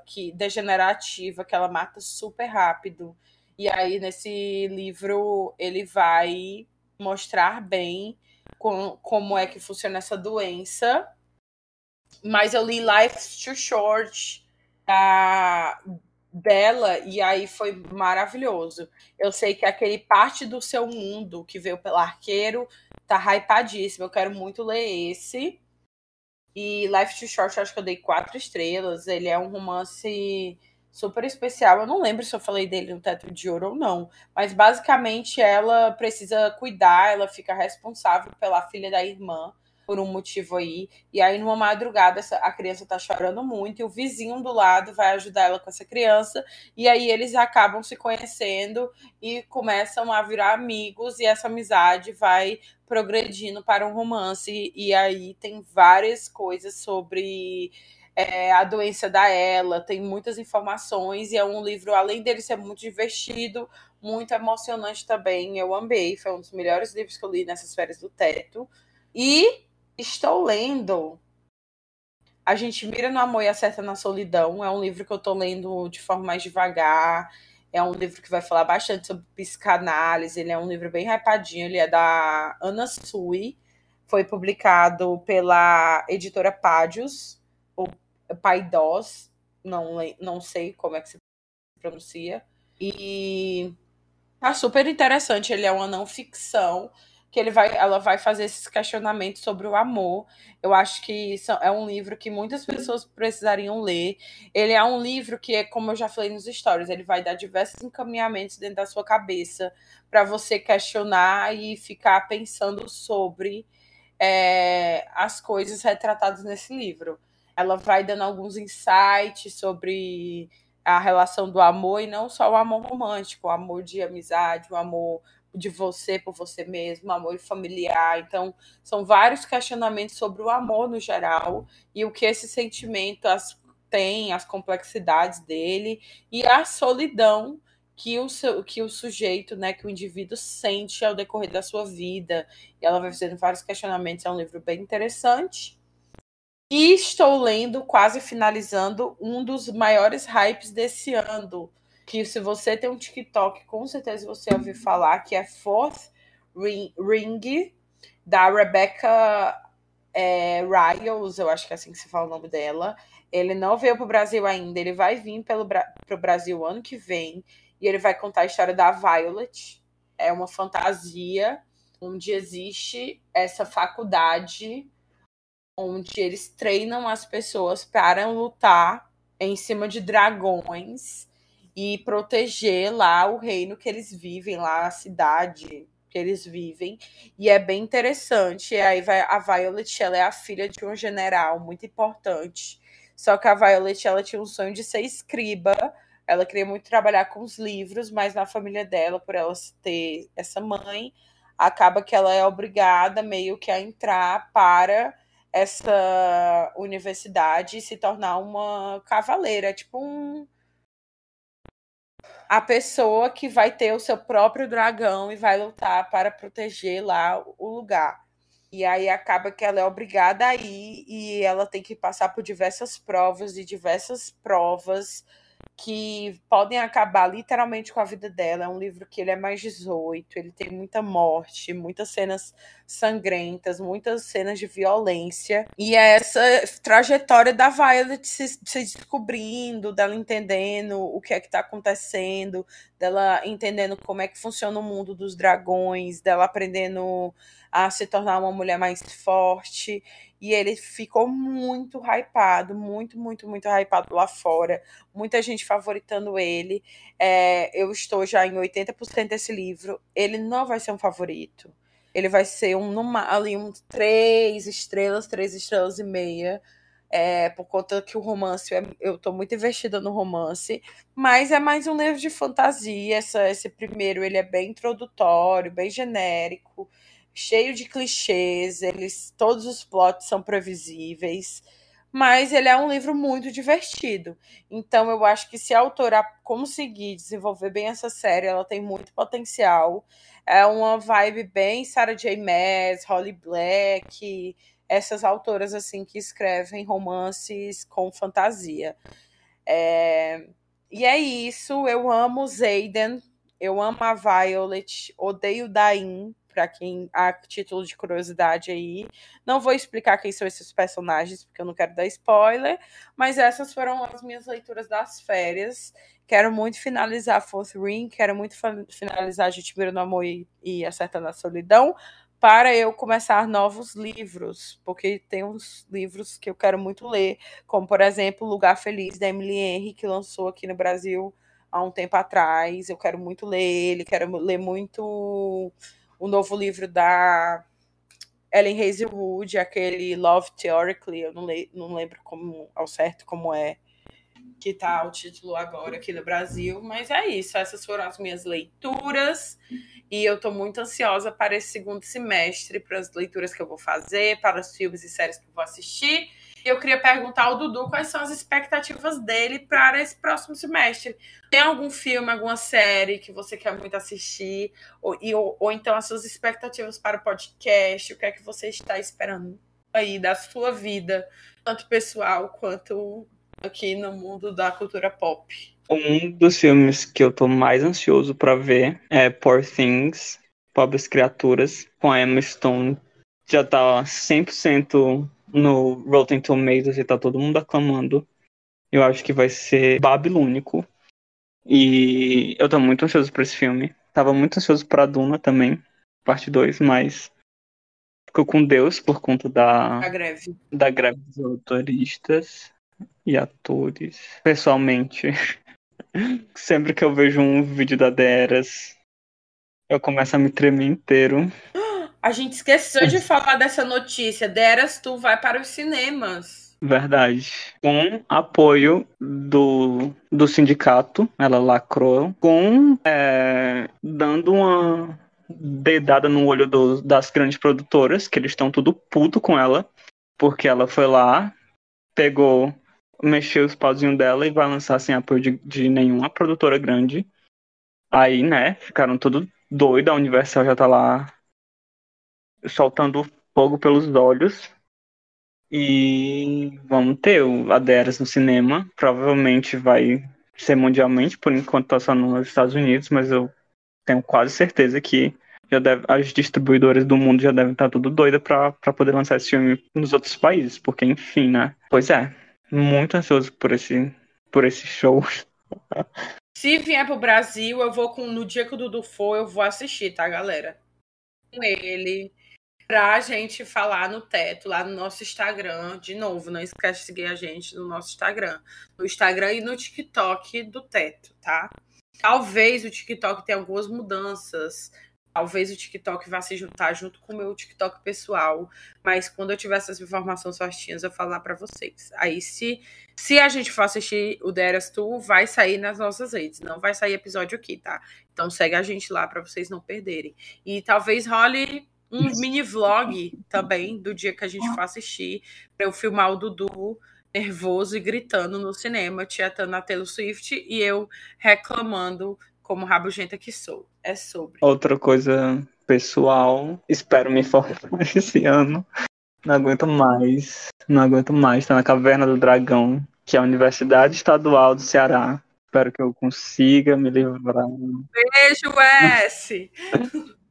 que degenerativa, que ela mata super rápido. E aí, nesse livro, ele vai mostrar bem com, como é que funciona essa doença. Mas eu li Life's Too Short da, dela e aí foi maravilhoso. Eu sei que aquele parte do seu mundo que veio pelo arqueiro tá hypadíssimo. Eu quero muito ler esse. E Life Too Short, acho que eu dei quatro estrelas. Ele é um romance super especial. Eu não lembro se eu falei dele no Teto de Ouro ou não, mas basicamente ela precisa cuidar, ela fica responsável pela filha da irmã por um motivo aí. E aí, numa madrugada, a criança tá chorando muito e o vizinho do lado vai ajudar ela com essa criança. E aí eles acabam se conhecendo e começam a virar amigos, e essa amizade vai progredindo para um romance. E aí tem várias coisas sobre é, a doença da ela, tem muitas informações e é um livro, além dele ser muito divertido, muito emocionante também. Eu amei, foi um dos melhores livros que eu li nessas férias do teto. E estou lendo A gente mira no amor e acerta na solidão. É um livro que eu estou lendo de forma mais devagar. É um livro que vai falar bastante sobre psicanálise. Ele é um livro bem hypadinho. Ele é da Ana Sui. Foi publicado pela editora Pádios Paidós, não, não sei como é que se pronuncia. E tá super interessante. Ele é uma não ficção que ele vai, ela vai fazer esses questionamentos sobre o amor. Eu acho que é um livro que muitas pessoas precisariam ler. Ele é um livro que, é, como eu já falei nos stories, ele vai dar diversos encaminhamentos dentro da sua cabeça para você questionar e ficar pensando sobre é, as coisas retratadas nesse livro ela vai dando alguns insights sobre a relação do amor e não só o amor romântico, o amor de amizade, o amor de você por você mesmo, o amor familiar. Então, são vários questionamentos sobre o amor no geral e o que esse sentimento as, tem, as complexidades dele e a solidão que o, seu, que o sujeito, né, que o indivíduo sente ao decorrer da sua vida. E ela vai fazendo vários questionamentos. É um livro bem interessante. E estou lendo, quase finalizando, um dos maiores hypes desse ano. Que se você tem um TikTok, com certeza você ouviu falar, que é Fourth Ring, da Rebecca é, Riles, eu acho que é assim que se fala o nome dela. Ele não veio para o Brasil ainda, ele vai vir para o Brasil ano que vem. E ele vai contar a história da Violet. É uma fantasia onde existe essa faculdade onde eles treinam as pessoas para lutar em cima de dragões e proteger lá o reino que eles vivem, lá a cidade que eles vivem. E é bem interessante. E aí vai, a Violet, ela é a filha de um general muito importante. Só que a Violet, ela tinha um sonho de ser escriba. Ela queria muito trabalhar com os livros, mas na família dela, por ela ter essa mãe, acaba que ela é obrigada meio que a entrar para essa universidade se tornar uma cavaleira, tipo um a pessoa que vai ter o seu próprio dragão e vai lutar para proteger lá o lugar. E aí acaba que ela é obrigada a ir e ela tem que passar por diversas provas e diversas provas que podem acabar literalmente com a vida dela. É um livro que ele é mais 18, ele tem muita morte, muitas cenas sangrentas, muitas cenas de violência. E é essa trajetória da Violet se, se descobrindo, dela entendendo o que é que está acontecendo, dela entendendo como é que funciona o mundo dos dragões, dela aprendendo a se tornar uma mulher mais forte. E ele ficou muito hypado, muito, muito, muito hypado lá fora. Muita gente favoritando ele. É, eu estou já em 80% desse livro. Ele não vai ser um favorito. Ele vai ser um, numa, ali, um três estrelas, três estrelas e meia. É, por conta que o romance, é, eu estou muito investida no romance, mas é mais um livro de fantasia. Essa, esse primeiro ele é bem introdutório, bem genérico cheio de clichês, eles todos os plots são previsíveis, mas ele é um livro muito divertido. Então eu acho que se a autora conseguir desenvolver bem essa série, ela tem muito potencial. É uma vibe bem Sarah J. Maas, Holly Black, essas autoras assim que escrevem romances com fantasia. É... E é isso, eu amo Zayden, eu amo a Violet, odeio Dain, para quem a título de curiosidade aí. Não vou explicar quem são esses personagens, porque eu não quero dar spoiler, mas essas foram as minhas leituras das férias. Quero muito finalizar Fourth Ring, quero muito finalizar Jitibiro no Amor e, e Acertando a Solidão, para eu começar novos livros, porque tem uns livros que eu quero muito ler, como por exemplo Lugar Feliz da Emily Henry, que lançou aqui no Brasil há um tempo atrás. Eu quero muito ler ele, quero ler muito o novo livro da Ellen Hazelwood, aquele Love Theoretically, eu não, le não lembro como, ao certo como é que tá o título agora aqui no Brasil, mas é isso, essas foram as minhas leituras e eu tô muito ansiosa para esse segundo semestre, para as leituras que eu vou fazer, para os filmes e séries que eu vou assistir eu queria perguntar ao Dudu quais são as expectativas dele para esse próximo semestre. Tem algum filme, alguma série que você quer muito assistir? Ou, e, ou, ou então as suas expectativas para o podcast? O que é que você está esperando aí da sua vida, tanto pessoal quanto aqui no mundo da cultura pop? Um dos filmes que eu tô mais ansioso para ver é Poor Things, Pobres Criaturas, com a Emma Stone. Já tá 100% no Rotten Tomatoes e tá todo mundo aclamando. Eu acho que vai ser babilônico. E eu tô muito ansioso pra esse filme. Tava muito ansioso pra Duna também, parte 2, mas ficou com Deus por conta da, a greve. da greve dos autoristas e atores. Pessoalmente, [LAUGHS] sempre que eu vejo um vídeo da Deras, eu começo a me tremer inteiro. [GASPS] A gente esqueceu de [LAUGHS] falar dessa notícia. Deras tu vai para os cinemas. Verdade. Com apoio do, do sindicato, ela lacrou, com é, dando uma dedada no olho do, das grandes produtoras, que eles estão tudo puto com ela, porque ela foi lá, pegou, mexeu os pauzinhos dela e vai lançar sem apoio de, de nenhuma produtora grande. Aí, né, ficaram tudo doido, a Universal já tá lá soltando fogo pelos olhos. E vamos ter o Aderas no cinema. Provavelmente vai ser mundialmente, por enquanto tá só nos Estados Unidos, mas eu tenho quase certeza que já deve, as distribuidoras do mundo já devem estar tudo doida para poder lançar esse filme nos outros países, porque enfim, né? Pois é, muito ansioso por esse, por esse show. [LAUGHS] Se vier pro Brasil, eu vou com no dia que o Dudu for, eu vou assistir, tá, galera? Com ele pra gente falar no teto, lá no nosso Instagram. De novo, não esquece de seguir a gente no nosso Instagram. No Instagram e no TikTok do teto, tá? Talvez o TikTok tenha algumas mudanças. Talvez o TikTok vá se juntar junto com o meu TikTok pessoal. Mas quando eu tiver essas informações certinhas, eu vou falar para vocês. Aí, se, se a gente for assistir o Deras Tu, vai sair nas nossas redes. Não vai sair episódio aqui, tá? Então segue a gente lá para vocês não perderem. E talvez role um mini vlog também do dia que a gente for assistir, para eu filmar o Dudu nervoso e gritando no cinema, tietando na Taylor Swift e eu reclamando como rabugenta que sou. É sobre. Outra coisa pessoal, espero me formar [LAUGHS] esse ano. Não aguento mais. Não aguento mais. Tá na Caverna do Dragão, que é a Universidade Estadual do Ceará. Espero que eu consiga me livrar. Beijo, S! [LAUGHS]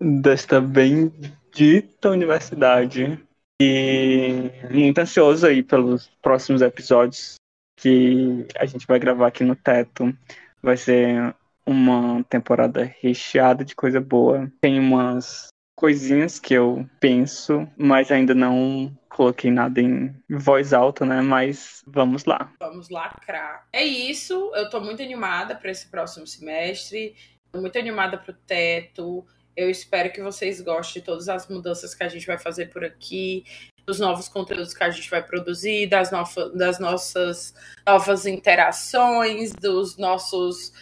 desta bendita universidade. E muito ansioso aí pelos próximos episódios que a gente vai gravar aqui no Teto. Vai ser uma temporada recheada de coisa boa. Tem umas coisinhas que eu penso, mas ainda não coloquei nada em voz alta, né? Mas vamos lá. Vamos lacrar. É isso. Eu tô muito animada para esse próximo semestre. Muito animada pro teto. Eu espero que vocês gostem de todas as mudanças que a gente vai fazer por aqui, dos novos conteúdos que a gente vai produzir, das, no das nossas novas interações, dos nossos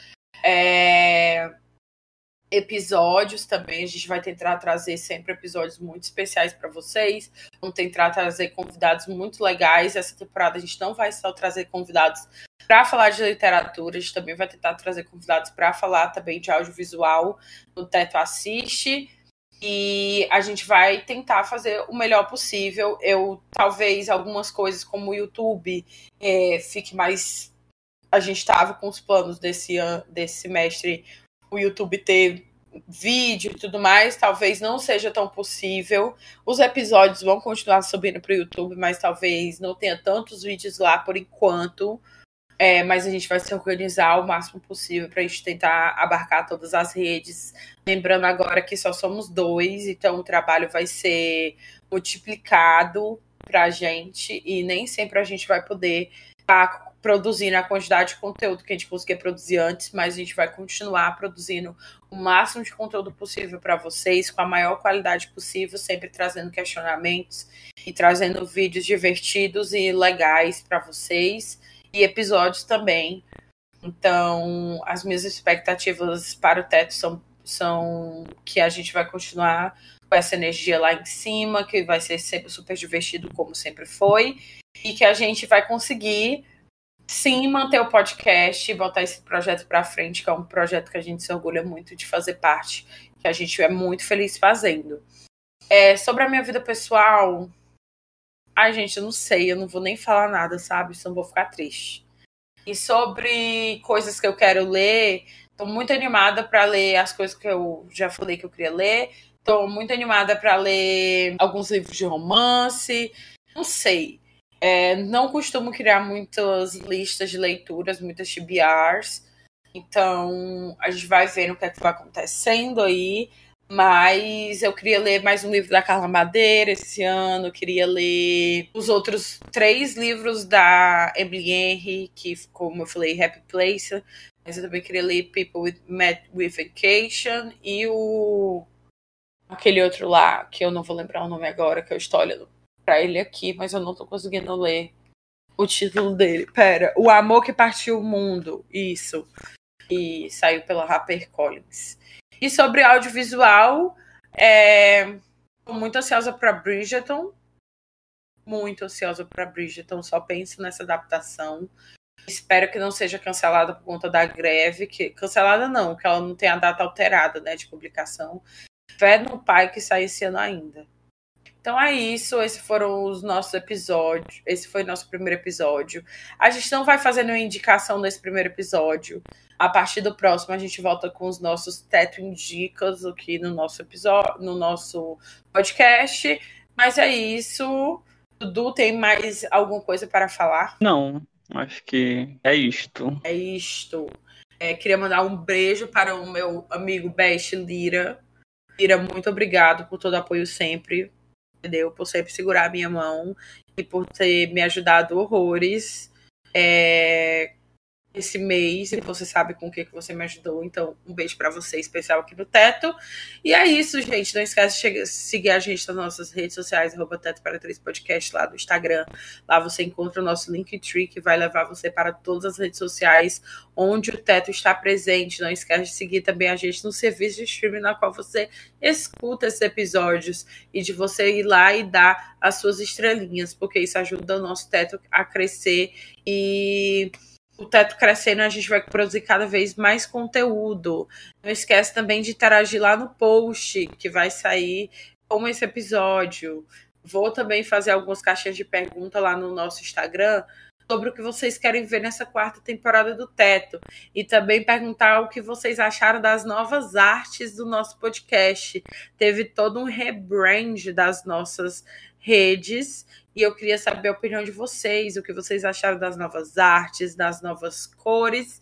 é, episódios também. A gente vai tentar trazer sempre episódios muito especiais para vocês. Vamos tentar trazer convidados muito legais. Essa temporada a gente não vai só trazer convidados para falar de literatura, a gente também vai tentar trazer convidados para falar também de audiovisual no Teto Assiste. E a gente vai tentar fazer o melhor possível. Eu talvez algumas coisas como o YouTube é, fique mais. A gente estava com os planos desse desse semestre o YouTube ter vídeo e tudo mais, talvez não seja tão possível. Os episódios vão continuar subindo para o YouTube, mas talvez não tenha tantos vídeos lá por enquanto. É, mas a gente vai se organizar o máximo possível para a gente tentar abarcar todas as redes. Lembrando agora que só somos dois, então o trabalho vai ser multiplicado para a gente e nem sempre a gente vai poder estar tá produzindo a quantidade de conteúdo que a gente conseguia produzir antes, mas a gente vai continuar produzindo o máximo de conteúdo possível para vocês, com a maior qualidade possível, sempre trazendo questionamentos e trazendo vídeos divertidos e legais para vocês e episódios também. Então, as minhas expectativas para o teto são, são que a gente vai continuar com essa energia lá em cima, que vai ser sempre super divertido, como sempre foi, e que a gente vai conseguir sim manter o podcast e botar esse projeto para frente, que é um projeto que a gente se orgulha muito de fazer parte, que a gente é muito feliz fazendo. É, sobre a minha vida pessoal, ai gente, eu não sei, eu não vou nem falar nada, sabe? Senão vou ficar triste. E sobre coisas que eu quero ler, tô muito animada para ler as coisas que eu já falei que eu queria ler. Tô muito animada para ler alguns livros de romance. Não sei. É, não costumo criar muitas listas de leituras, muitas TBRs. Então, a gente vai vendo o que é que vai acontecendo aí. Mas eu queria ler mais um livro da Carla Madeira esse ano. Queria ler os outros três livros da Emily Henry, que, como eu falei, Happy Place. Mas eu também queria ler People with, Met with Vacation e o. aquele outro lá, que eu não vou lembrar o nome agora, que eu estou olhando para ele aqui, mas eu não tô conseguindo ler o título dele. Pera, O Amor que Partiu o Mundo. Isso. E saiu pela HarperCollins. E sobre audiovisual, é... tô muito ansiosa para Bridgerton. Muito ansiosa para Bridgerton, só penso nessa adaptação. Espero que não seja cancelada por conta da greve, que cancelada não, que ela não tenha a data alterada, né, de publicação. Fé no pai que sai esse ano ainda. Então é isso, esses foram os nossos episódios. Esse foi nosso primeiro episódio. A gente não vai fazer nenhuma indicação nesse primeiro episódio. A partir do próximo a gente volta com os nossos teto indicas aqui no nosso episódio, no nosso podcast. Mas é isso. Dudu, tem mais alguma coisa para falar? Não, acho que é isto. É isto. É, queria mandar um beijo para o meu amigo Best Lira. Lira, muito obrigado por todo o apoio sempre entendeu? Por sempre segurar a minha mão e por ter me ajudado horrores. É, esse mês e você sabe com o que, que você me ajudou. Então, um beijo para você especial aqui no Teto. E é isso, gente. Não esquece de seguir a gente nas nossas redes sociais, arroba Teto para Três Podcast lá do Instagram. Lá você encontra o nosso Linktree, que vai levar você para todas as redes sociais onde o Teto está presente. Não esquece de seguir também a gente no serviço de streaming na qual você escuta esses episódios e de você ir lá e dar as suas estrelinhas, porque isso ajuda o nosso Teto a crescer e o teto crescendo, a gente vai produzir cada vez mais conteúdo. Não esquece também de interagir lá no post que vai sair com esse episódio. Vou também fazer algumas caixinhas de pergunta lá no nosso Instagram sobre o que vocês querem ver nessa quarta temporada do Teto. E também perguntar o que vocês acharam das novas artes do nosso podcast. Teve todo um rebrand das nossas redes e eu queria saber a opinião de vocês, o que vocês acharam das novas artes, das novas cores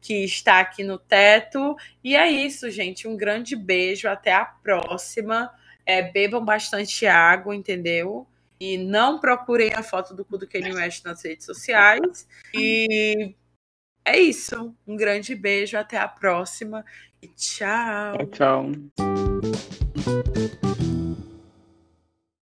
que está aqui no teto. E é isso, gente. Um grande beijo, até a próxima. É, bebam bastante água, entendeu? E não procurem a foto do cu do Kanye West nas redes sociais. E é isso. Um grande beijo, até a próxima e tchau. Tchau. tchau.